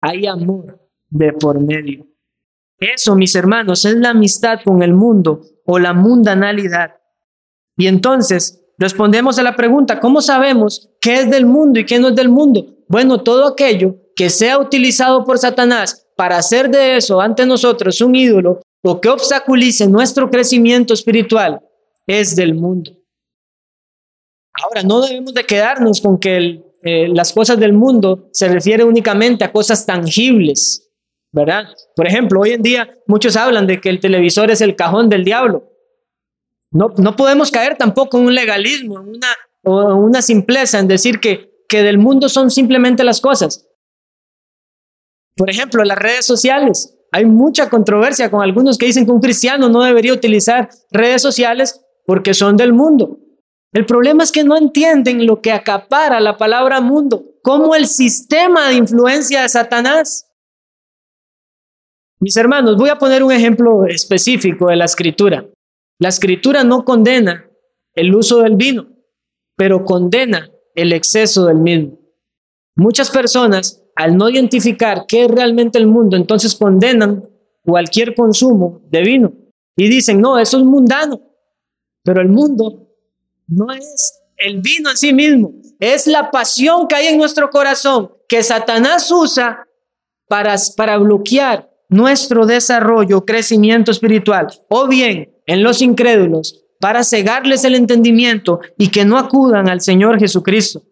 Hay amor de por medio. Eso, mis hermanos, es la amistad con el mundo o la mundanalidad. Y entonces respondemos a la pregunta, ¿cómo sabemos qué es del mundo y qué no es del mundo? Bueno, todo aquello que sea utilizado por Satanás para hacer de eso ante nosotros un ídolo o que obstaculice nuestro crecimiento espiritual es del mundo. Ahora, no debemos de quedarnos con que eh, las cosas del mundo se refiere únicamente a cosas tangibles, ¿verdad? Por ejemplo, hoy en día muchos hablan de que el televisor es el cajón del diablo. No, no podemos caer tampoco en un legalismo, en una, o una simpleza en decir que, que del mundo son simplemente las cosas. Por ejemplo, las redes sociales. Hay mucha controversia con algunos que dicen que un cristiano no debería utilizar redes sociales porque son del mundo. El problema es que no entienden lo que acapara la palabra mundo, como el sistema de influencia de Satanás. Mis hermanos, voy a poner un ejemplo específico de la escritura. La escritura no condena el uso del vino, pero condena el exceso del mismo. Muchas personas, al no identificar qué es realmente el mundo, entonces condenan cualquier consumo de vino y dicen, no, eso es mundano. Pero el mundo no es el vino en sí mismo, es la pasión que hay en nuestro corazón que Satanás usa para, para bloquear nuestro desarrollo, crecimiento espiritual, o bien en los incrédulos, para cegarles el entendimiento y que no acudan al Señor Jesucristo.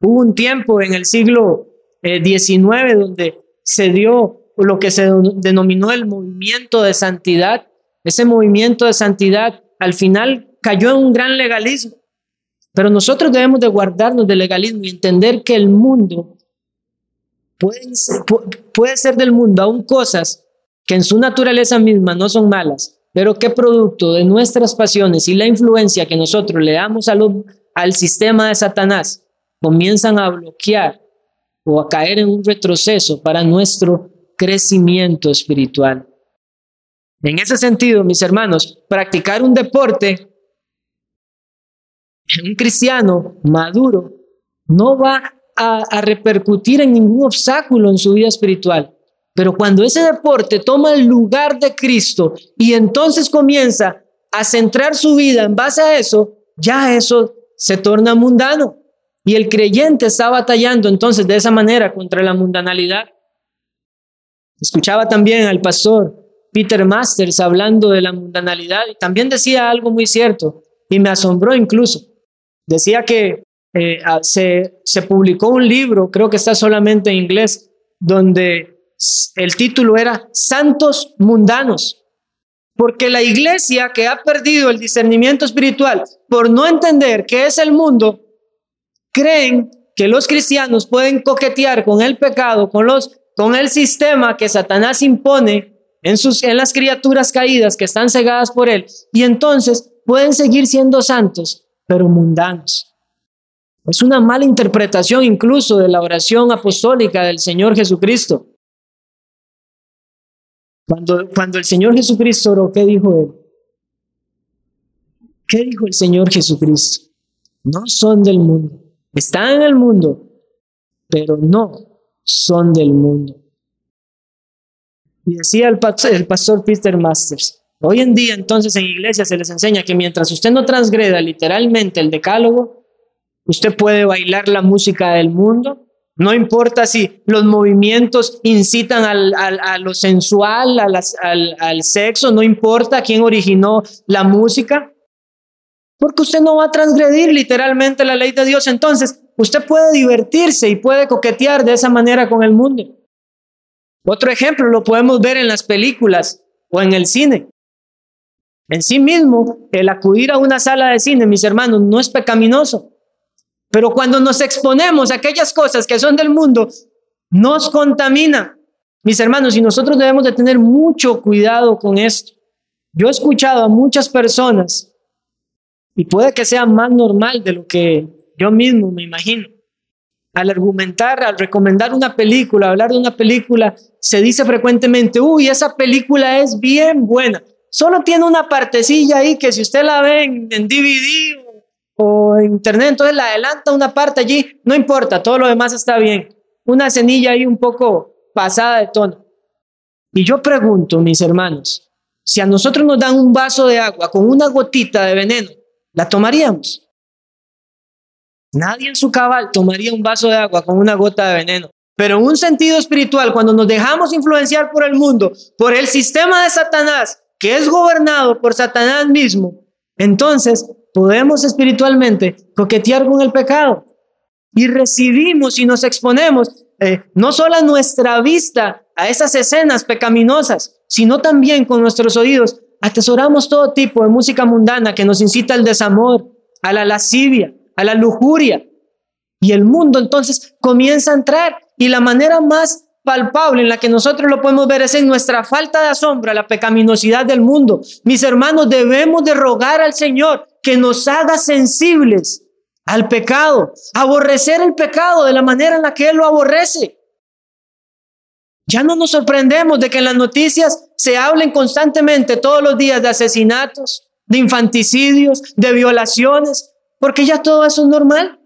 Hubo un tiempo en el siglo XIX eh, donde se dio lo que se denominó el movimiento de santidad. Ese movimiento de santidad al final cayó en un gran legalismo. Pero nosotros debemos de guardarnos del legalismo y entender que el mundo puede ser, del mundo aún cosas que en su naturaleza misma no son malas, pero que producto de nuestras pasiones y la influencia que nosotros le damos al sistema de Satanás, comienzan a bloquear o a caer en un retroceso para nuestro crecimiento espiritual. En ese sentido, mis hermanos, practicar un deporte un cristiano maduro no va a, repercutir en ningún obstáculo en su vida espiritual. Pero cuando ese deporte toma el lugar de Cristo y entonces comienza a centrar su vida en base a eso, ya eso se torna mundano. Y el creyente está batallando entonces de esa manera contra la mundanalidad. Escuchaba también al pastor Peter Masters hablando de la mundanalidad y también decía algo muy cierto y me asombró incluso. Decía que eh, se, se publicó un libro, creo que está solamente en inglés, donde el título era Santos Mundanos, porque la iglesia que ha perdido el discernimiento espiritual por no entender qué es el mundo, creen que los cristianos pueden coquetear con el pecado, con, los, con el sistema que Satanás impone en, sus, en las criaturas caídas que están cegadas por él, y entonces pueden seguir siendo santos, pero mundanos. Es una mala interpretación incluso de la oración apostólica del Señor Jesucristo. Cuando, cuando el Señor Jesucristo oró, ¿qué dijo él? ¿Qué dijo el Señor Jesucristo? No son del mundo. Están en el mundo, pero no son del mundo. Y decía el pastor, el pastor Peter Masters, hoy en día entonces en iglesia se les enseña que mientras usted no transgreda literalmente el decálogo, usted puede bailar la música del mundo, no importa si los movimientos incitan al, a lo sensual, al, al sexo, no importa quién originó la música, porque usted no va a transgredir literalmente la ley de Dios. Entonces, usted puede divertirse y puede coquetear de esa manera con el mundo. Otro ejemplo lo podemos ver en las películas o en el cine. En sí mismo, el acudir a una sala de cine, mis hermanos, no es pecaminoso. Pero cuando nos exponemos a aquellas cosas que son del mundo, nos contamina. Mis hermanos, y nosotros debemos de tener mucho cuidado con esto. Yo he escuchado a muchas personas, y puede que sea más normal de lo que yo mismo me imagino, al argumentar, al recomendar una película, hablar de una película, se dice frecuentemente, uy, esa película es bien buena. Solo tiene una partecilla ahí que si usted la ve en, en DVD internet, entonces la adelanta una parte allí, no importa, todo lo demás está bien. Una cenilla ahí un poco pasada de tono. Y yo pregunto, mis hermanos, si a nosotros nos dan un vaso de agua con una gotita de veneno, ¿la tomaríamos? Nadie en su cabal tomaría un vaso de agua con una gota de veneno. Pero en un sentido espiritual, cuando nos dejamos influenciar por el mundo, por el sistema de Satanás, que es gobernado por Satanás mismo, entonces podemos espiritualmente coquetear con el pecado y recibimos y nos exponemos eh, no solo a nuestra vista a esas escenas pecaminosas, sino también con nuestros oídos atesoramos todo tipo de música mundana que nos incita al desamor, a la lascivia, a la lujuria. Y el mundo entonces comienza a entrar y la manera más palpable en la que nosotros lo podemos ver es en nuestra falta de asombro, la pecaminosidad del mundo. Mis hermanos, debemos de rogar al Señor que nos haga sensibles al pecado, aborrecer el pecado de la manera en la que Él lo aborrece. Ya no nos sorprendemos de que en las noticias se hablen constantemente todos los días de asesinatos, de infanticidios, de violaciones, porque ya todo eso es normal.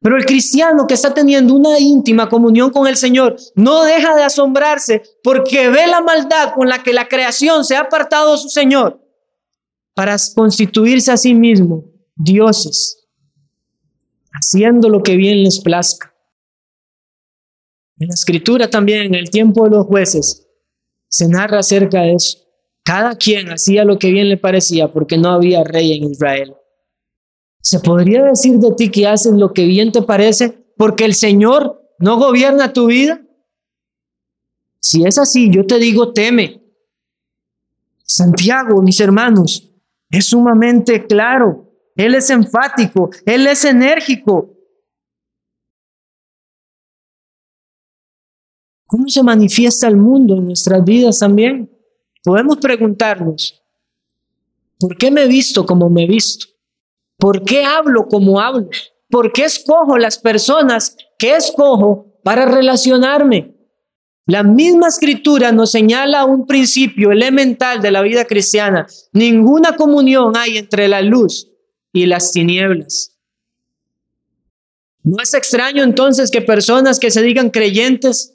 Pero el cristiano que está teniendo una íntima comunión con el Señor no deja de asombrarse porque ve la maldad con la que la creación se ha apartado de su Señor para constituirse a sí mismo dioses, haciendo lo que bien les plazca. En la escritura también, en el tiempo de los jueces, se narra acerca de eso. Cada quien hacía lo que bien le parecía porque no había rey en Israel. ¿Se podría decir de ti que haces lo que bien te parece porque el Señor no gobierna tu vida? Si es así, yo te digo, teme. Santiago, mis hermanos, es sumamente claro. Él es enfático, Él es enérgico. ¿Cómo se manifiesta el mundo en nuestras vidas también? Podemos preguntarnos, ¿por qué me he visto como me he visto? ¿Por qué hablo como hablo? ¿Por qué escojo las personas que escojo para relacionarme. La misma escritura nos señala un principio elemental de la vida cristiana. Ninguna comunión hay entre la luz y las tinieblas. No es extraño entonces que personas que se digan creyentes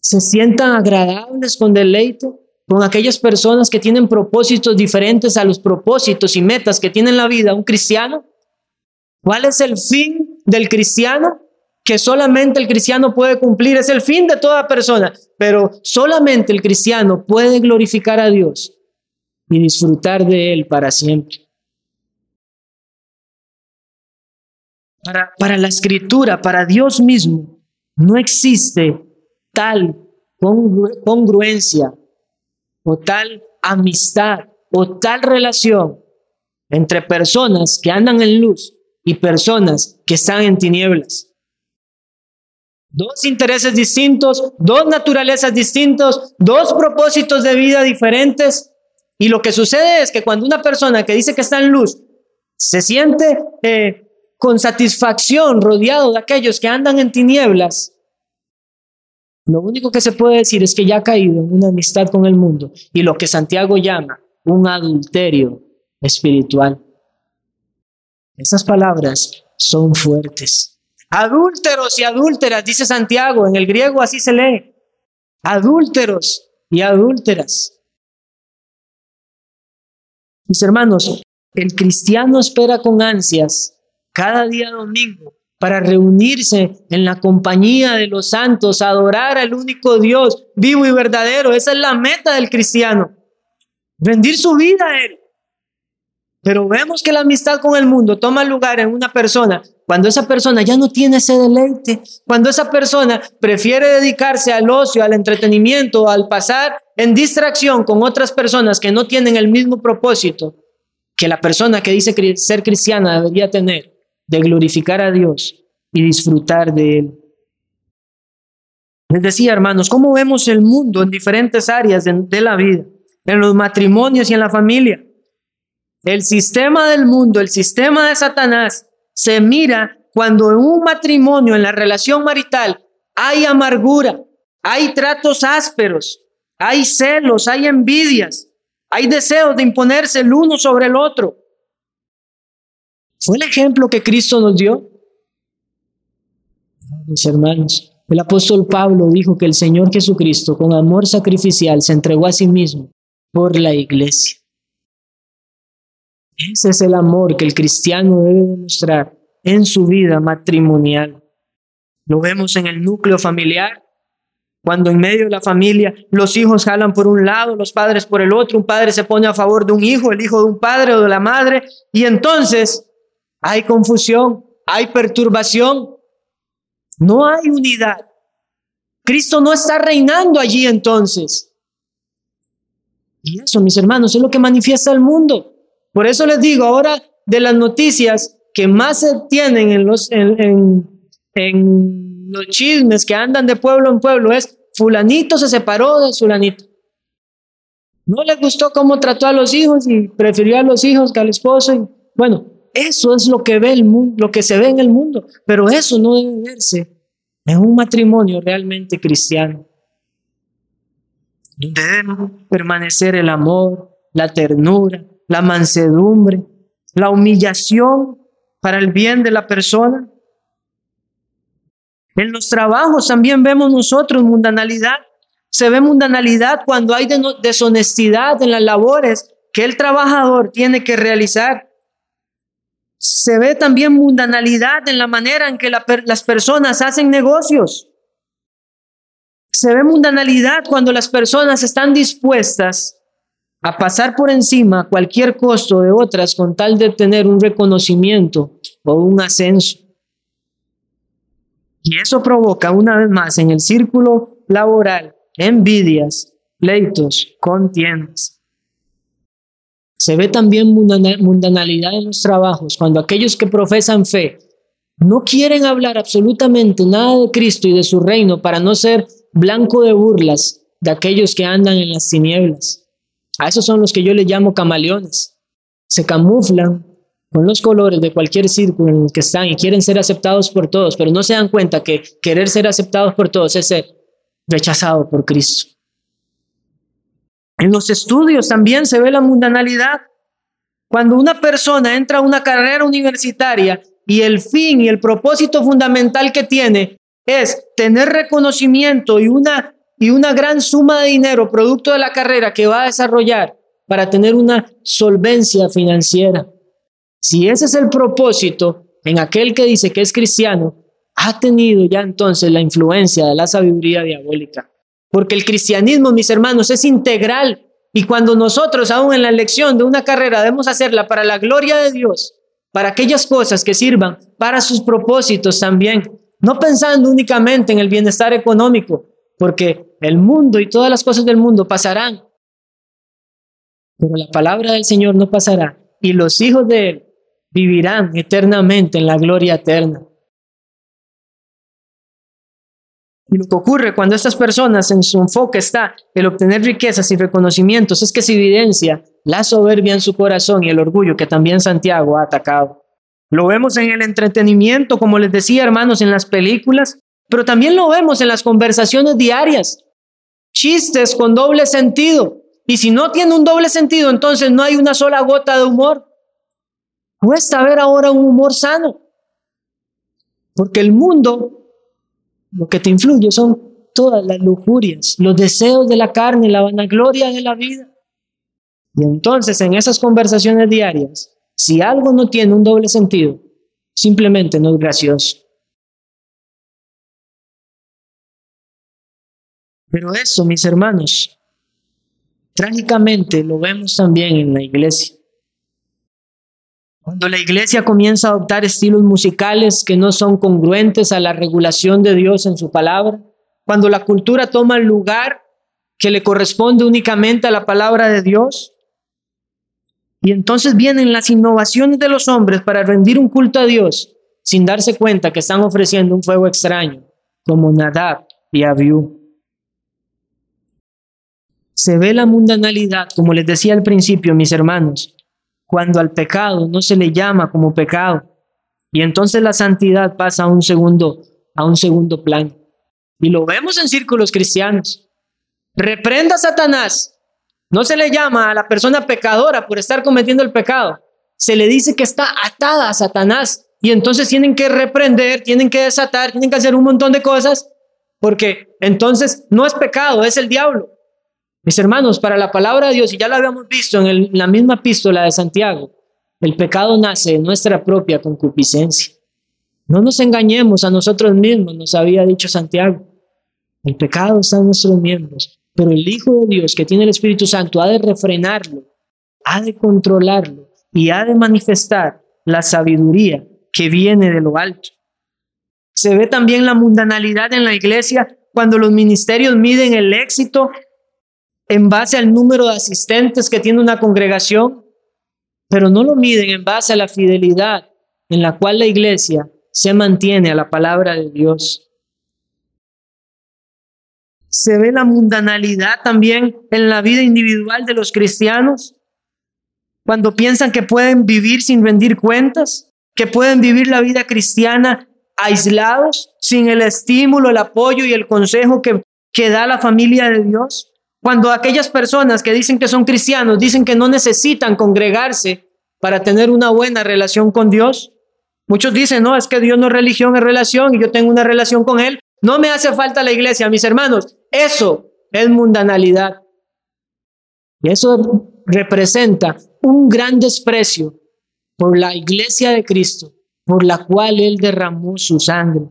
se sientan agradables con deleite con aquellas personas que tienen propósitos diferentes a los propósitos y metas que tiene la vida un cristiano. ¿Cuál es el fin del cristiano? Que solamente el cristiano puede cumplir. Es el fin de toda persona, pero solamente el cristiano puede glorificar a Dios y disfrutar de Él para siempre. Para, para la escritura, para Dios mismo, no existe tal congruencia o tal amistad o tal relación entre personas que andan en luz y personas que están en tinieblas. Dos intereses distintos, dos naturalezas distintos, dos propósitos de vida diferentes. Y lo que sucede es que cuando una persona que dice que está en luz se siente eh, con satisfacción rodeado de aquellos que andan en tinieblas, lo único que se puede decir es que ya ha caído en una amistad con el mundo y lo que Santiago llama un adulterio espiritual. Esas palabras son fuertes. Adúlteros y adúlteras, dice Santiago, en el griego así se lee. Adúlteros y adúlteras. Mis hermanos, el cristiano espera con ansias cada día domingo para reunirse en la compañía de los santos, adorar al único Dios vivo y verdadero. Esa es la meta del cristiano. Rendir su vida a Él. Pero vemos que la amistad con el mundo toma lugar en una persona cuando esa persona ya no tiene ese deleite, cuando esa persona prefiere dedicarse al ocio, al entretenimiento, al pasar en distracción con otras personas que no tienen el mismo propósito que la persona que dice ser cristiana debería tener de glorificar a Dios y disfrutar de Él. Les decía, hermanos, ¿cómo vemos el mundo en diferentes áreas de, la vida? En los matrimonios y en la familia. El sistema del mundo, el sistema de Satanás, se mira cuando en un matrimonio, en la relación marital, hay amargura, hay tratos ásperos, hay celos, hay envidias, hay deseos de imponerse el uno sobre el otro. ¿Fue el ejemplo que Cristo nos dio? Mis hermanos, el apóstol Pablo dijo que el Señor Jesucristo con amor sacrificial se entregó a sí mismo por la iglesia. Ese es el amor que el cristiano debe demostrar en su vida matrimonial. Lo vemos en el núcleo familiar, cuando en medio de la familia los hijos jalan por un lado, los padres por el otro, un padre se pone a favor de un hijo, el hijo de un padre o de la madre, y entonces hay confusión, hay perturbación, no hay unidad. Cristo no está reinando allí entonces. Y eso, mis hermanos, es lo que manifiesta el mundo. Por eso les digo, ahora de las noticias que más se tienen en los, en, en, los chismes que andan de pueblo en pueblo es fulanito se separó de fulanito. No le gustó cómo trató a los hijos y prefirió a los hijos que al esposo. Y, bueno, eso es lo que ve el mundo, lo que se ve en el mundo, pero eso no debe verse en un matrimonio realmente cristiano. Debe permanecer el amor, la ternura, la mansedumbre, la humillación para el bien de la persona. En los trabajos también vemos nosotros mundanalidad. Se ve mundanalidad cuando hay deshonestidad en las labores que el trabajador tiene que realizar. Se ve también mundanalidad en la manera en que las personas hacen negocios. Se ve mundanalidad cuando las personas están dispuestas a pasar por encima cualquier costo de otras con tal de tener un reconocimiento o un ascenso. Y eso provoca una vez más en el círculo laboral envidias, pleitos, contiendas. Se ve también mundanalidad en los trabajos cuando aquellos que profesan fe no quieren hablar absolutamente nada de Cristo y de su reino para no ser blanco de burlas de aquellos que andan en las tinieblas. A esos son los que yo les llamo camaleones. Se camuflan con los colores de cualquier círculo en el que están y quieren ser aceptados por todos, pero no se dan cuenta que querer ser aceptados por todos es ser rechazado por Cristo. En los estudios también se ve la mundanalidad. Cuando una persona entra a una carrera universitaria y el fin y el propósito fundamental que tiene es tener reconocimiento y una, y una gran suma de dinero producto de la carrera que va a desarrollar para tener una solvencia financiera. Si ese es el propósito en aquel que dice que es cristiano, ha tenido ya entonces la influencia de la sabiduría diabólica. Porque el cristianismo, mis hermanos, es integral. Y cuando nosotros, aún en la elección de una carrera, debemos hacerla para la gloria de Dios, para aquellas cosas que sirvan para sus propósitos también, no pensando únicamente en el bienestar económico, porque el mundo y todas las cosas del mundo pasarán, pero la palabra del Señor no pasará y los hijos de Él vivirán eternamente en la gloria eterna. Y lo que ocurre cuando estas personas en su enfoque está el obtener riquezas y reconocimientos es que se evidencia la soberbia en su corazón y el orgullo que también Santiago ha atacado. Lo vemos en el entretenimiento, como les decía hermanos, en las películas, pero también lo vemos en las conversaciones diarias. Chistes con doble sentido. Y si no tiene un doble sentido, entonces no hay una sola gota de humor. Cuesta ver ahora un humor sano. Porque el mundo lo que te influye son todas las lujurias, los deseos de la carne, la vanagloria de la vida. Y entonces en esas conversaciones diarias, si algo no tiene un doble sentido, simplemente no es gracioso. Pero eso, mis hermanos, trágicamente lo vemos también en la iglesia. Cuando la iglesia comienza a adoptar estilos musicales que no son congruentes a la regulación de Dios en su palabra, cuando la cultura toma el lugar que le corresponde únicamente a la palabra de Dios, y entonces vienen las innovaciones de los hombres para rendir un culto a Dios sin darse cuenta que están ofreciendo un fuego extraño, como Nadab y Abiú. Se ve la mundanalidad, como les decía al principio, mis hermanos, cuando al pecado no se le llama como pecado. Y entonces la santidad pasa a un segundo, a un segundo plan. Y lo vemos en círculos cristianos. Reprenda a Satanás. No se le llama a la persona pecadora por estar cometiendo el pecado. Se le dice que está atada a Satanás. Y entonces tienen que reprender, tienen que desatar, tienen que hacer un montón de cosas. Porque entonces no es pecado, es el diablo. Mis hermanos, para la palabra de Dios, y ya lo habíamos visto en, la misma epístola de Santiago, el pecado nace de nuestra propia concupiscencia. No nos engañemos a nosotros mismos, nos había dicho Santiago. El pecado está en nuestros miembros, pero el Hijo de Dios que tiene el Espíritu Santo ha de refrenarlo, ha de controlarlo y ha de manifestar la sabiduría que viene de lo alto. Se ve también la mundanalidad en la iglesia cuando los ministerios miden el éxito en base al número de asistentes que tiene una congregación, pero no lo miden en base a la fidelidad en la cual la iglesia se mantiene a la palabra de Dios. Se ve la mundanalidad también en la vida individual de los cristianos, cuando piensan que pueden vivir sin rendir cuentas, que pueden vivir la vida cristiana aislados, sin el estímulo, el apoyo y el consejo que, que da la familia de Dios. Cuando aquellas personas que dicen que son cristianos dicen que no necesitan congregarse para tener una buena relación con Dios. Muchos dicen, no, es que Dios no es religión, es relación y yo tengo una relación con Él. No me hace falta la iglesia, mis hermanos. Eso es mundanalidad. Y eso representa un gran desprecio por la iglesia de Cristo, por la cual Él derramó su sangre.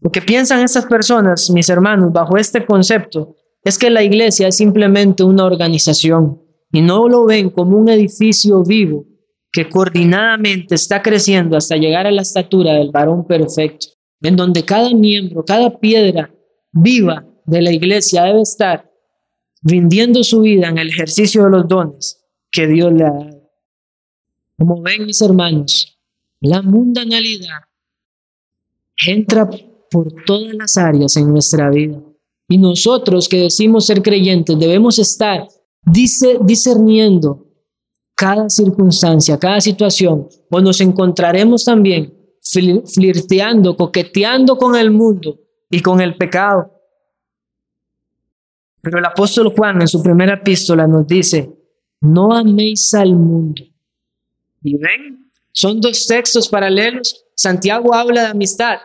Lo que piensan estas personas, mis hermanos, bajo este concepto, es que la iglesia es simplemente una organización y no lo ven como un edificio vivo que coordinadamente está creciendo hasta llegar a la estatura del varón perfecto, en donde cada miembro, cada piedra viva de la iglesia debe estar rindiendo su vida en el ejercicio de los dones que Dios le ha. Como ven mis hermanos, la mundanalidad entra por todas las áreas en nuestra vida. Y nosotros que decimos ser creyentes debemos estar dice, discerniendo cada circunstancia, cada situación, o nos encontraremos también flirteando, coqueteando con el mundo y con el pecado. Pero el apóstol Juan en su primera epístola nos dice, no améis al mundo. Y ven, son dos textos paralelos. Santiago habla de amistad,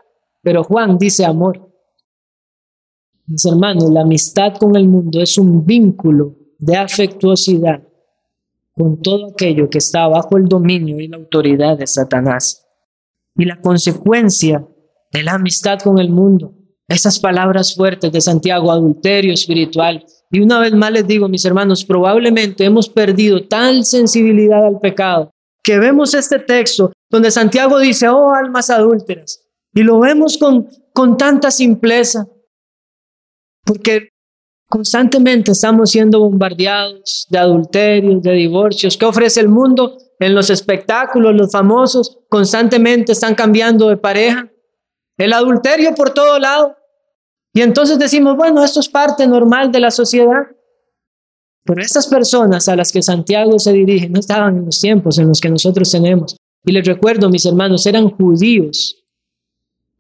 pero Juan dice amor. Mis hermanos, la amistad con el mundo es un vínculo de afectuosidad con todo aquello que está bajo el dominio y la autoridad de Satanás. Y la consecuencia de la amistad con el mundo, esas palabras fuertes de Santiago, adulterio espiritual. Y una vez más les digo, mis hermanos, probablemente hemos perdido tal sensibilidad al pecado que vemos este texto donde Santiago dice, oh almas adúlteras, y lo vemos con, con tanta simpleza, porque constantemente estamos siendo bombardeados de adulterios, de divorcios. ¿Qué ofrece el mundo? En los espectáculos, los famosos constantemente están cambiando de pareja. El adulterio por todo lado. Y entonces decimos, bueno, esto es parte normal de la sociedad. Pero estas personas a las que Santiago se dirige no estaban en los tiempos en los que nosotros tenemos. Y les recuerdo, mis hermanos, eran judíos.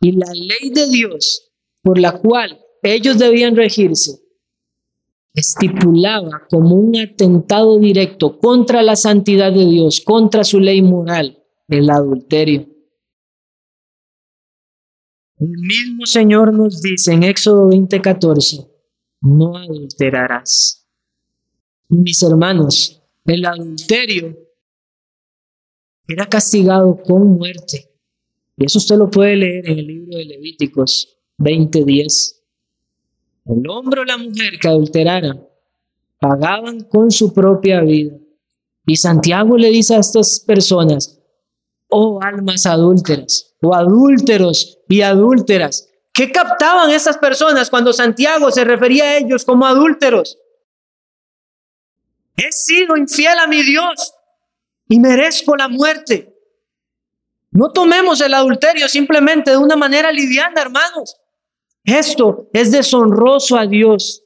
Y la ley de Dios por la cual ellos debían regirse estipulaba como un atentado directo contra la santidad de Dios, contra su ley moral, el adulterio. El mismo Señor nos dice en Éxodo 20:14, no adulterarás. Mis hermanos, el adulterio era castigado con muerte. Y eso usted lo puede leer en el libro de Levíticos 20:10. El hombre o la mujer que adulterara pagaban con su propia vida. Y Santiago le dice a estas personas, oh almas adúlteras, o adúlteros y adúlteras, ¿qué captaban estas personas cuando Santiago se refería a ellos como adúlteros? He sido infiel a mi Dios y merezco la muerte. No tomemos el adulterio simplemente de una manera liviana, hermanos. Esto es deshonroso a Dios.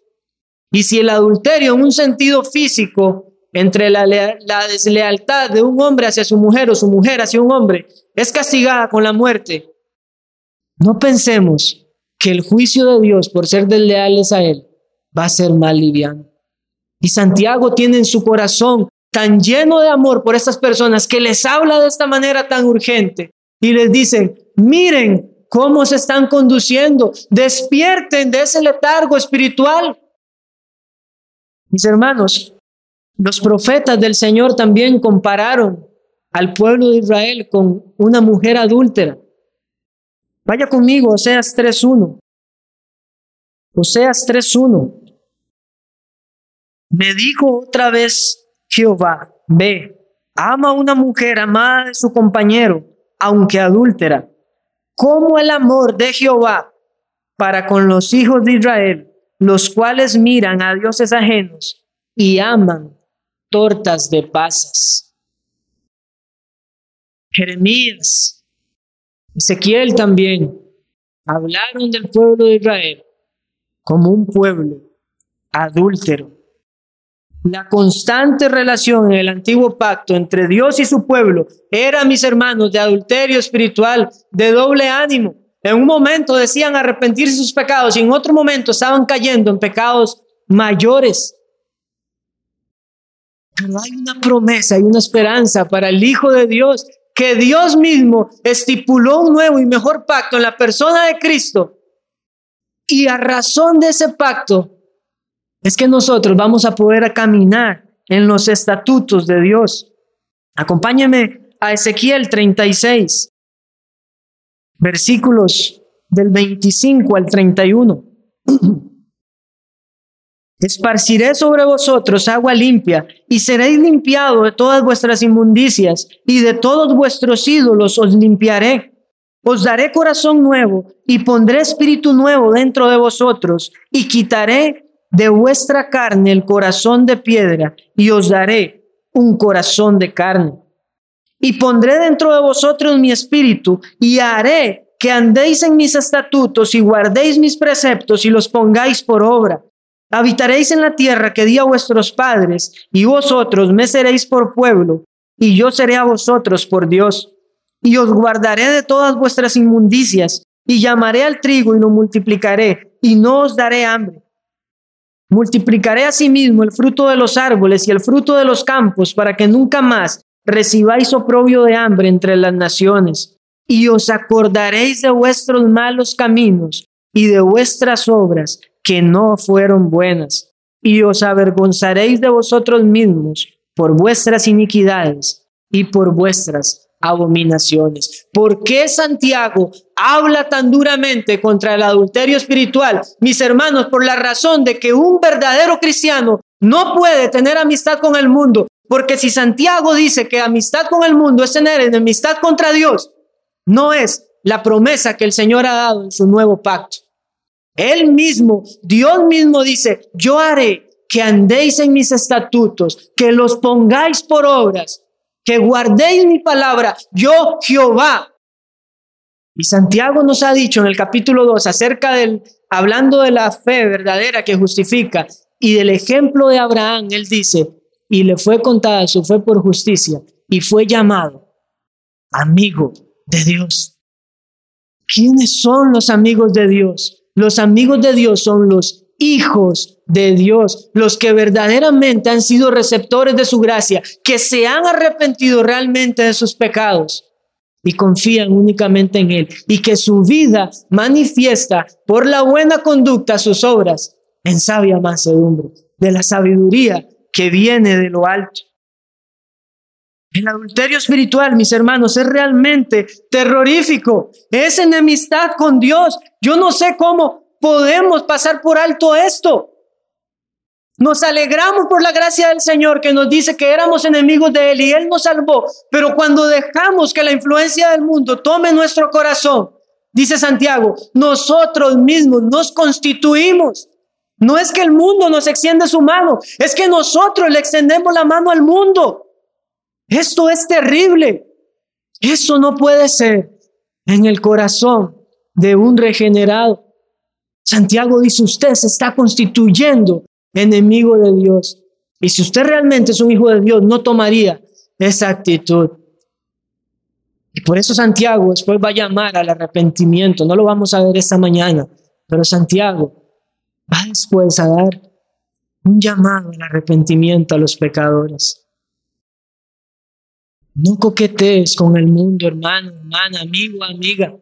Y si el adulterio en un sentido físico, entre la, deslealtad de un hombre hacia su mujer o su mujer hacia un hombre, es castigada con la muerte, no pensemos que el juicio de Dios por ser desleales a Él va a ser más liviano. Y Santiago tiene en su corazón tan lleno de amor por estas personas que les habla de esta manera tan urgente y les dice, miren cómo se están conduciendo. Despierten de ese letargo espiritual. Mis hermanos, los profetas del Señor también compararon al pueblo de Israel con una mujer adúltera. Vaya conmigo, Oseas 3.1. Oseas 3.1. Me dijo otra vez Jehová, ve, ama a una mujer amada de su compañero, aunque adúltera como el amor de Jehová para con los hijos de Israel, los cuales miran a dioses ajenos y aman tortas de pasas. Jeremías, Ezequiel también hablaron del pueblo de Israel como un pueblo adúltero la constante relación en el antiguo pacto entre Dios y su pueblo era, mis hermanos, de adulterio espiritual, de doble ánimo. En un momento decían arrepentirse de sus pecados y en otro momento estaban cayendo en pecados mayores. Pero hay una promesa, hay una esperanza para el Hijo de Dios, que Dios mismo estipuló un nuevo y mejor pacto en la persona de Cristo. Y a razón de ese pacto, es que nosotros vamos a poder caminar en los estatutos de Dios. Acompáñame a Ezequiel 36, versículos del 25 al 31. Esparciré sobre vosotros agua limpia y seréis limpiados de todas vuestras inmundicias y de todos vuestros ídolos os limpiaré. Os daré corazón nuevo y pondré espíritu nuevo dentro de vosotros y quitaré de vuestra carne el corazón de piedra y os daré un corazón de carne. Y pondré dentro de vosotros mi espíritu y haré que andéis en mis estatutos y guardéis mis preceptos y los pongáis por obra. Habitaréis en la tierra que di a vuestros padres, y vosotros me seréis por pueblo, y yo seré a vosotros por Dios. Y os guardaré de todas vuestras inmundicias, y llamaré al trigo y lo multiplicaré, y no os daré hambre. Multiplicaré asimismo el fruto de los árboles y el fruto de los campos, para que nunca más recibáis oprobio de hambre entre las naciones. Y os acordaréis de vuestros malos caminos y de vuestras obras que no fueron buenas, y os avergonzaréis de vosotros mismos por vuestras iniquidades y por vuestras abominaciones. ¿Por qué Santiago habla tan duramente contra el adulterio espiritual? Mis hermanos, por la razón de que un verdadero cristiano no puede tener amistad con el mundo, porque si Santiago dice que amistad con el mundo es tener enemistad contra Dios, no es la promesa que el Señor ha dado en su nuevo pacto. Él mismo, Dios mismo dice, yo haré que andéis en mis estatutos, que los pongáis por obras, que guardéis mi palabra, yo Jehová. Y Santiago nos ha dicho en el capítulo 2 acerca del, hablando de la fe verdadera que justifica y del ejemplo de Abraham, él dice, y le fue contada su fe por justicia y fue llamado amigo de Dios. ¿Quiénes son los amigos de Dios? Los amigos de Dios son los hijos de Dios, los que verdaderamente han sido receptores de su gracia, que se han arrepentido realmente de sus pecados y confían únicamente en Él, y que su vida manifiesta por la buena conducta sus obras en sabia mansedumbre, de la sabiduría que viene de lo alto. El adulterio espiritual, mis hermanos, es realmente terrorífico. Es enemistad con Dios. Yo no sé cómo podemos pasar por alto esto. Nos alegramos por la gracia del Señor que nos dice que éramos enemigos de Él y Él nos salvó. Pero cuando dejamos que la influencia del mundo tome nuestro corazón, dice Santiago, nosotros mismos nos constituimos. No es que el mundo nos extiende su mano, es que nosotros le extendemos la mano al mundo. Esto es terrible. Eso no puede ser en el corazón de un regenerado. Santiago dice, usted se está constituyendo enemigo de Dios. Y si usted realmente es un hijo de Dios, no tomaría esa actitud. Y por eso Santiago después va a llamar al arrepentimiento. No lo vamos a ver esta mañana, pero Santiago va después a dar un llamado al arrepentimiento a los pecadores. No coquetees con el mundo, hermano, hermana, amigo, amiga.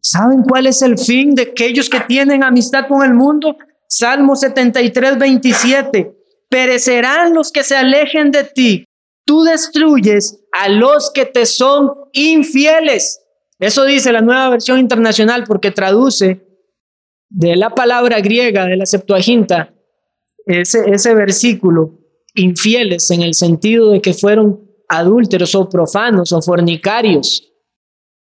¿Saben cuál es el fin de aquellos que tienen amistad con el mundo? Salmo 73, 27. Perecerán los que se alejen de ti. Tú destruyes a los que te son infieles. Eso dice la nueva versión internacional porque traduce de la palabra griega de la Septuaginta ese, ese versículo, infieles en el sentido de que fueron adúlteros o profanos o fornicarios.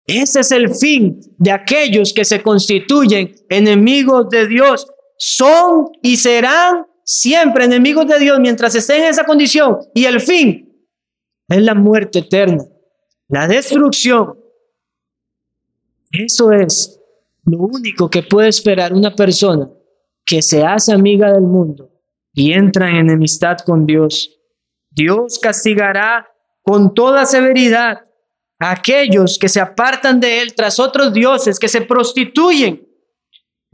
Ese es el fin de aquellos que se constituyen enemigos de Dios. Son y serán siempre enemigos de Dios mientras estén en esa condición. Y el fin es la muerte eterna, la destrucción. Eso es lo único que puede esperar una persona que se hace amiga del mundo y entra en enemistad con Dios. Dios castigará con toda severidad a aquellos que se apartan de él tras otros dioses, que se prostituyen.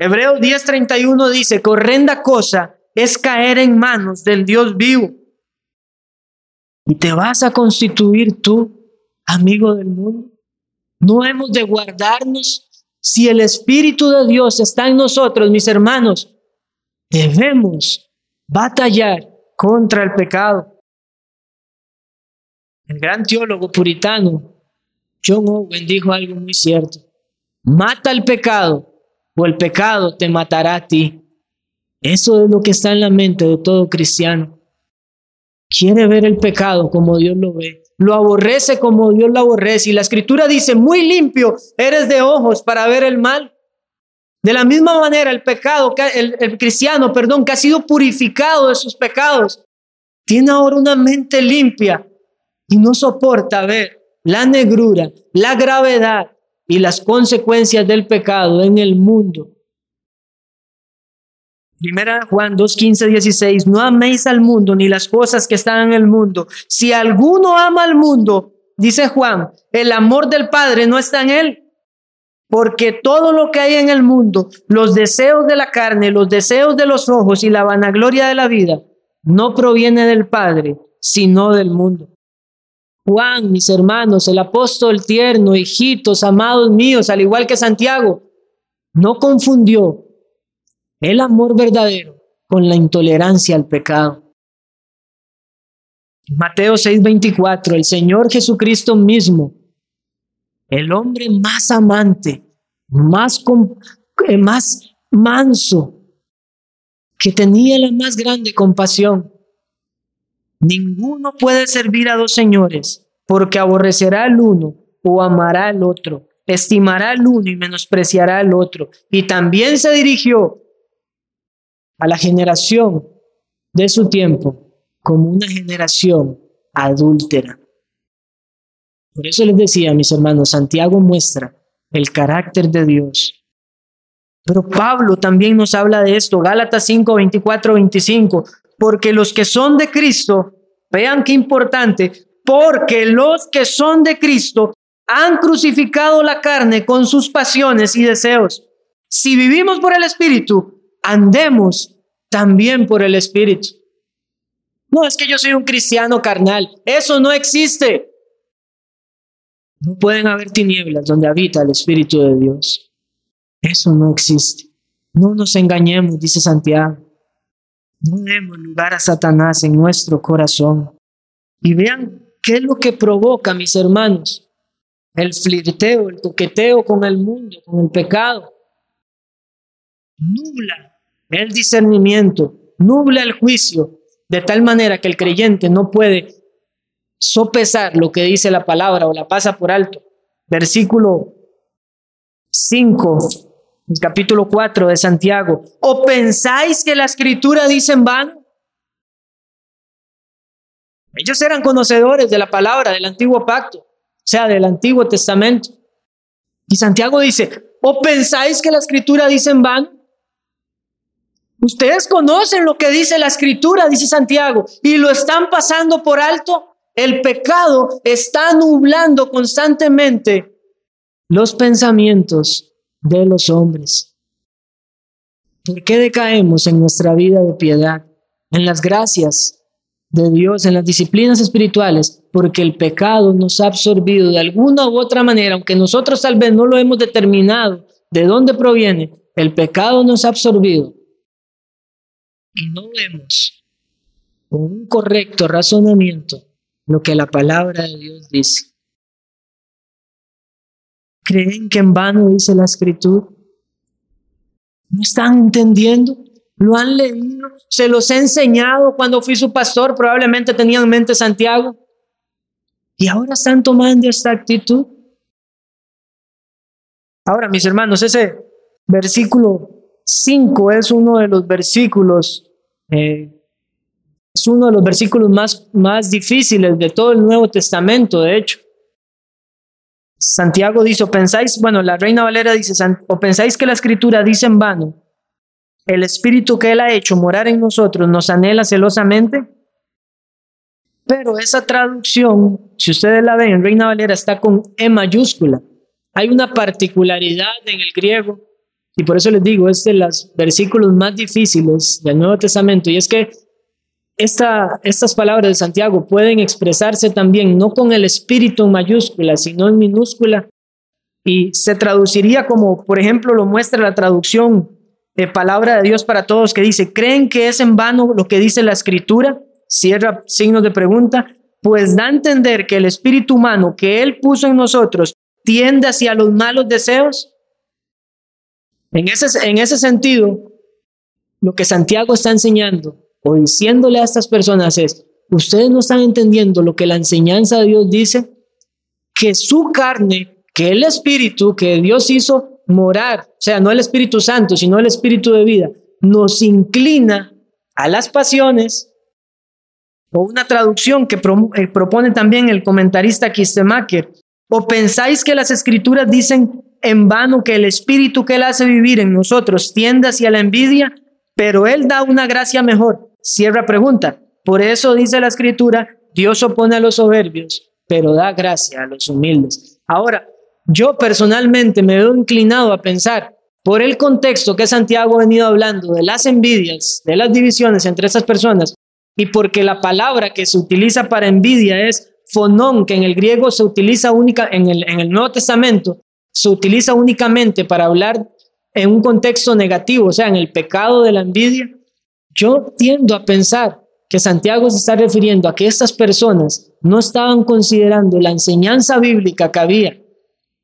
Hebreo 10:31 dice, horrenda cosa es caer en manos del Dios vivo. Y te vas a constituir tú, amigo del mundo. No hemos de guardarnos si el Espíritu de Dios está en nosotros, mis hermanos. Debemos batallar contra el pecado. El gran teólogo puritano John Owen dijo algo muy cierto. Mata el pecado o el pecado te matará a ti. Eso es lo que está en la mente de todo cristiano. Quiere ver el pecado como Dios lo ve. Lo aborrece como Dios lo aborrece. Y la escritura dice, muy limpio eres de ojos para ver el mal. De la misma manera, el pecado, el, el cristiano, perdón, que ha sido purificado de sus pecados, tiene ahora una mente limpia y no soporta ver la negrura, la gravedad y las consecuencias del pecado en el mundo. Primera Juan 2, 15, 16, no améis al mundo ni las cosas que están en el mundo. Si alguno ama al mundo, dice Juan, el amor del Padre no está en él. Porque todo lo que hay en el mundo, los deseos de la carne, los deseos de los ojos y la vanagloria de la vida, no proviene del Padre, sino del mundo. Juan, mis hermanos, el apóstol tierno, hijitos, amados míos, al igual que Santiago, no confundió el amor verdadero con la intolerancia al pecado. Mateo 6:24, el Señor Jesucristo mismo, el hombre más amante, más, eh, más manso, que tenía la más grande compasión. Ninguno puede servir a dos señores, porque aborrecerá al uno o amará al otro, estimará al uno y menospreciará al otro. Y también se dirigió a la generación de su tiempo como una generación adúltera. Por eso les decía, mis hermanos, Santiago muestra el carácter de Dios. Pero Pablo también nos habla de esto, Gálatas 5, 24, 25, porque los que son de Cristo, vean qué importante, porque los que son de Cristo han crucificado la carne con sus pasiones y deseos. Si vivimos por el Espíritu, andemos también por el Espíritu. No es que yo soy un cristiano carnal, eso no existe. No pueden haber tinieblas donde habita el Espíritu de Dios. Eso no existe. No nos engañemos, dice Santiago. No lugar a Satanás en nuestro corazón. Y vean qué es lo que provoca, mis hermanos, el flirteo, el toqueteo con el mundo, con el pecado. Nubla el discernimiento, nubla el juicio, de tal manera que el creyente no puede sopesar lo que dice la palabra o la pasa por alto. Versículo 5, capítulo 4 de Santiago. ¿O pensáis que la escritura dice en vano? Ellos eran conocedores de la palabra del antiguo pacto, o sea, del antiguo testamento. Y Santiago dice, ¿o pensáis que la escritura dice en vano? Ustedes conocen lo que dice la escritura, dice Santiago, y lo están pasando por alto. El pecado está nublando constantemente los pensamientos de los hombres. ¿Por qué decaemos en nuestra vida de piedad, en las gracias de Dios, en las disciplinas espirituales? Porque el pecado nos ha absorbido de alguna u otra manera, aunque nosotros tal vez no lo hemos determinado de dónde proviene, el pecado nos ha absorbido y no vemos con un correcto razonamiento lo que la palabra de Dios dice. ¿Creen que en vano dice la escritura? ¿No están entendiendo? ¿Lo han leído? ¿Se los he enseñado cuando fui su pastor? Probablemente tenían en mente Santiago. Y ahora están tomando esta actitud. Ahora, mis hermanos, ese versículo 5 es uno de los versículos, eh, es uno de los versículos más, más difíciles de todo el Nuevo Testamento, de hecho. Santiago dice, o pensáis, bueno, la Reina Valera dice, o pensáis que la escritura dice en vano, el espíritu que Él ha hecho morar en nosotros nos anhela celosamente. Pero esa traducción, si ustedes la ven en Reina Valera, está con E mayúscula. Hay una particularidad en el griego y por eso les digo, es de los versículos más difíciles del Nuevo Testamento. Y es que esta, estas palabras de Santiago pueden expresarse también no con el espíritu en mayúscula, sino en minúscula. Y se traduciría como, por ejemplo, lo muestra la traducción de palabra de Dios para todos que dice, ¿creen que es en vano lo que dice la escritura? Cierra signos de pregunta. Pues da a entender que el espíritu humano que Él puso en nosotros tiende hacia los malos deseos en ese, en ese sentido, lo que Santiago está enseñando o diciéndole a estas personas es, ustedes no están entendiendo lo que la enseñanza de Dios dice, que su carne, que el espíritu que Dios hizo morar, o sea, no el Espíritu Santo, sino el Espíritu de vida, nos inclina a las pasiones, o una traducción que eh, propone también el comentarista Kistemacher, o pensáis que las escrituras dicen en vano que el espíritu que Él hace vivir en nosotros tiende hacia la envidia, pero Él da una gracia mejor. Cierra pregunta. Por eso dice la escritura, Dios opone a los soberbios, pero da gracia a los humildes. Ahora, yo personalmente me veo inclinado a pensar, por el contexto que Santiago ha venido hablando de las envidias, de las divisiones entre esas personas, y porque la palabra que se utiliza para envidia es fonón, que en el griego se utiliza única, en el, en el Nuevo Testamento, se utiliza únicamente para hablar en un contexto negativo, o sea, en el pecado de la envidia, yo tiendo a pensar que Santiago se está refiriendo a que estas personas no estaban considerando la enseñanza bíblica que había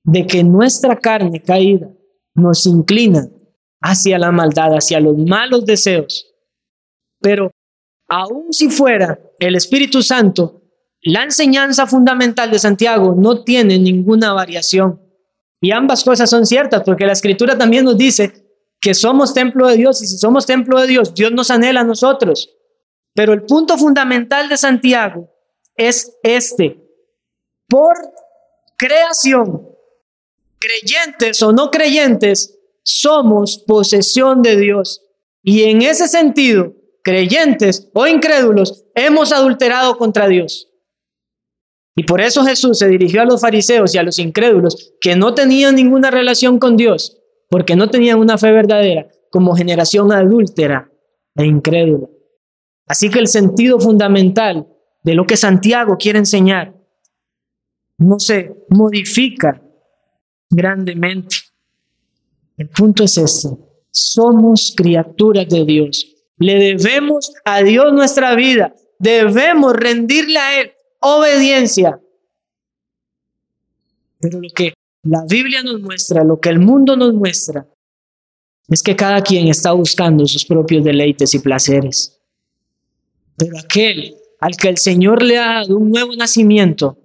de que nuestra carne caída nos inclina hacia la maldad, hacia los malos deseos. Pero aun si fuera el Espíritu Santo, la enseñanza fundamental de Santiago no tiene ninguna variación. Y ambas cosas son ciertas, porque la escritura también nos dice que somos templo de Dios y si somos templo de Dios, Dios nos anhela a nosotros. Pero el punto fundamental de Santiago es este. Por creación, creyentes o no creyentes, somos posesión de Dios. Y en ese sentido, creyentes o incrédulos, hemos adulterado contra Dios. Y por eso Jesús se dirigió a los fariseos y a los incrédulos que no tenían ninguna relación con Dios, porque no tenían una fe verdadera, como generación adúltera e incrédula. Así que el sentido fundamental de lo que Santiago quiere enseñar no se modifica grandemente. El punto es este. Somos criaturas de Dios. Le debemos a Dios nuestra vida. Debemos rendirle a Él obediencia. Pero lo que la Biblia nos muestra, lo que el mundo nos muestra, es que cada quien está buscando sus propios deleites y placeres. Pero aquel al que el Señor le ha dado un nuevo nacimiento,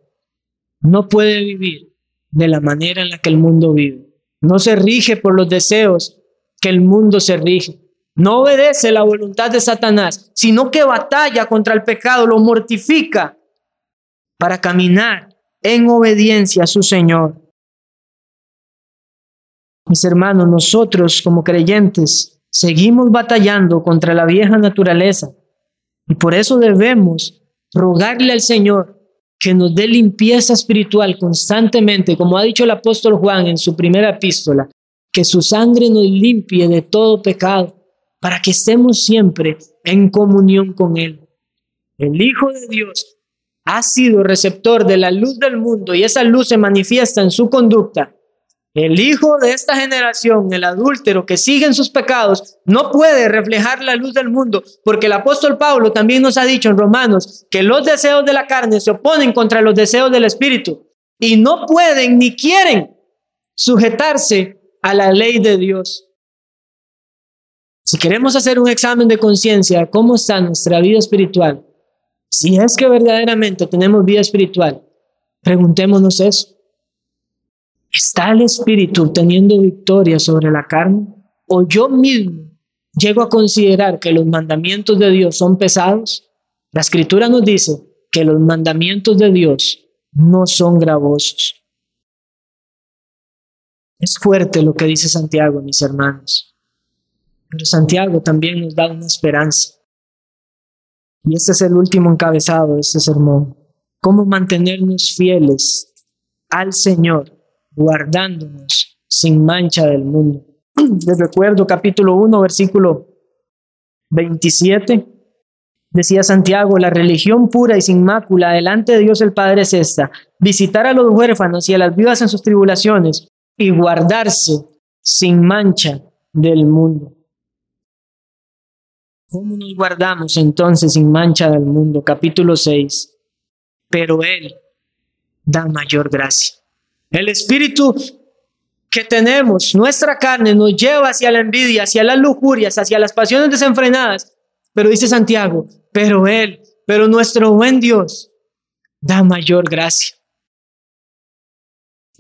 no puede vivir de la manera en la que el mundo vive. No se rige por los deseos que el mundo se rige. No obedece la voluntad de Satanás, sino que batalla contra el pecado, lo mortifica para caminar en obediencia a su Señor. Mis hermanos, nosotros como creyentes seguimos batallando contra la vieja naturaleza y por eso debemos rogarle al Señor que nos dé limpieza espiritual constantemente, como ha dicho el apóstol Juan en su primera epístola, que su sangre nos limpie de todo pecado, para que estemos siempre en comunión con Él. El Hijo de Dios ha sido receptor de la luz del mundo y esa luz se manifiesta en su conducta. El hijo de esta generación, el adúltero que sigue en sus pecados, no puede reflejar la luz del mundo, porque el apóstol Pablo también nos ha dicho en Romanos que los deseos de la carne se oponen contra los deseos del espíritu y no pueden ni quieren sujetarse a la ley de Dios. Si queremos hacer un examen de conciencia, ¿cómo está nuestra vida espiritual? Si es que verdaderamente tenemos vida espiritual, preguntémonos eso. ¿Está el espíritu teniendo victoria sobre la carne? ¿O yo mismo llego a considerar que los mandamientos de Dios son pesados? La escritura nos dice que los mandamientos de Dios no son gravosos. Es fuerte lo que dice Santiago, mis hermanos. Pero Santiago también nos da una esperanza. Y este es el último encabezado de este sermón. Cómo mantenernos fieles al Señor, guardándonos sin mancha del mundo. Les recuerdo capítulo 1, versículo 27. Decía Santiago, la religión pura y sin mácula delante de Dios el Padre es esta, visitar a los huérfanos y a las viudas en sus tribulaciones y guardarse sin mancha del mundo. ¿Cómo nos guardamos entonces sin mancha del mundo? Capítulo 6. Pero Él da mayor gracia. El espíritu que tenemos, nuestra carne, nos lleva hacia la envidia, hacia las lujurias, hacia las pasiones desenfrenadas. Pero dice Santiago, pero Él, pero nuestro buen Dios, da mayor gracia.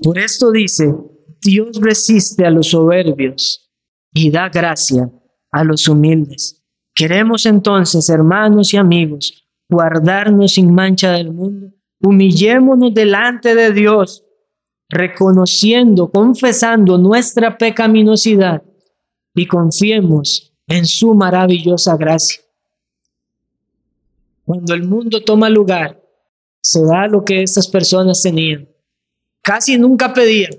Por esto dice, Dios resiste a los soberbios y da gracia a los humildes. Queremos entonces, hermanos y amigos, guardarnos sin mancha del mundo. Humillémonos delante de Dios, reconociendo, confesando nuestra pecaminosidad y confiemos en su maravillosa gracia. Cuando el mundo toma lugar, se da lo que estas personas tenían. Casi nunca pedían.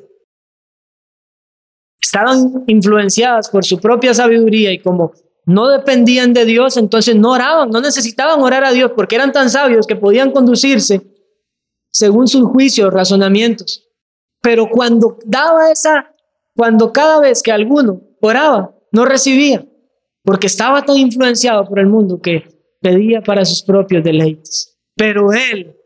Estaban influenciadas por su propia sabiduría y como no dependían de Dios, entonces no oraban, no necesitaban orar a Dios porque eran tan sabios que podían conducirse según sus juicios, razonamientos. Pero cuando daba esa, cuando cada vez que alguno oraba, no recibía, porque estaba tan influenciado por el mundo que pedía para sus propios deleites. Pero Él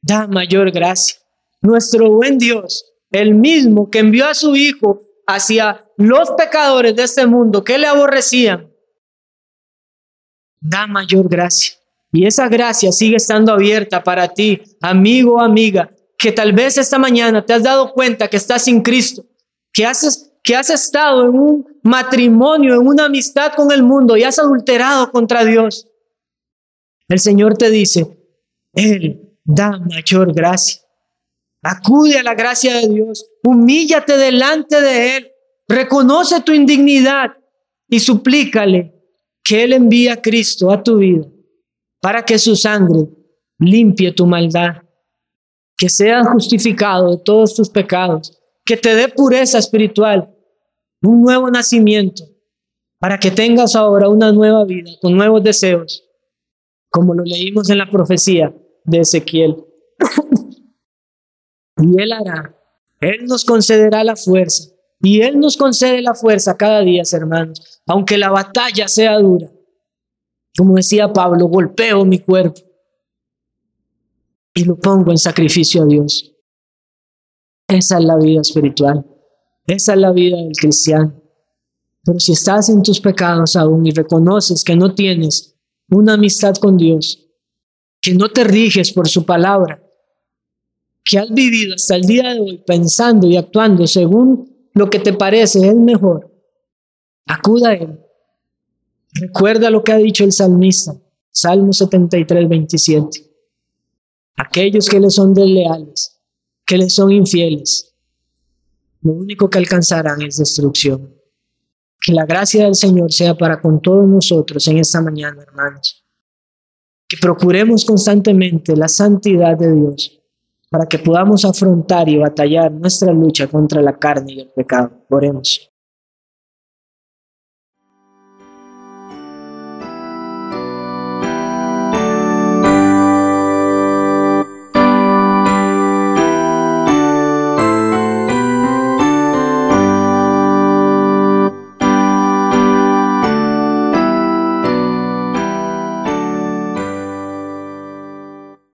da mayor gracia. Nuestro buen Dios, el mismo que envió a su Hijo hacia los pecadores de este mundo que le aborrecían, da mayor gracia. Y esa gracia sigue estando abierta para ti, amigo o amiga, que tal vez esta mañana te has dado cuenta que estás sin Cristo, que has, que has estado en un matrimonio, en una amistad con el mundo y has adulterado contra Dios. El Señor te dice, Él da mayor gracia. Acude a la gracia de Dios, humíllate delante de Él, reconoce tu indignidad y suplícale que Él envíe a Cristo a tu vida para que su sangre limpie tu maldad, que seas justificado de todos tus pecados, que te dé pureza espiritual, un nuevo nacimiento, para que tengas ahora una nueva vida con nuevos deseos, como lo leímos en la profecía de Ezequiel. y Él hará, Él nos concederá la fuerza, y Él nos concede la fuerza cada día, hermanos, aunque la batalla sea dura. Como decía Pablo, golpeo mi cuerpo y lo pongo en sacrificio a Dios. Esa es la vida espiritual. Esa es la vida del cristiano. Pero si estás en tus pecados aún y reconoces que no tienes una amistad con Dios, que no te riges por su palabra, que has vivido hasta el día de hoy pensando y actuando según lo que te parece es mejor, acuda a Él Recuerda lo que ha dicho el salmista, Salmo 73, 27. Aquellos que le son desleales, que le son infieles, lo único que alcanzarán es destrucción. Que la gracia del Señor sea para con todos nosotros en esta mañana, hermanos. Que procuremos constantemente la santidad de Dios para que podamos afrontar y batallar nuestra lucha contra la carne y el pecado. Oremos.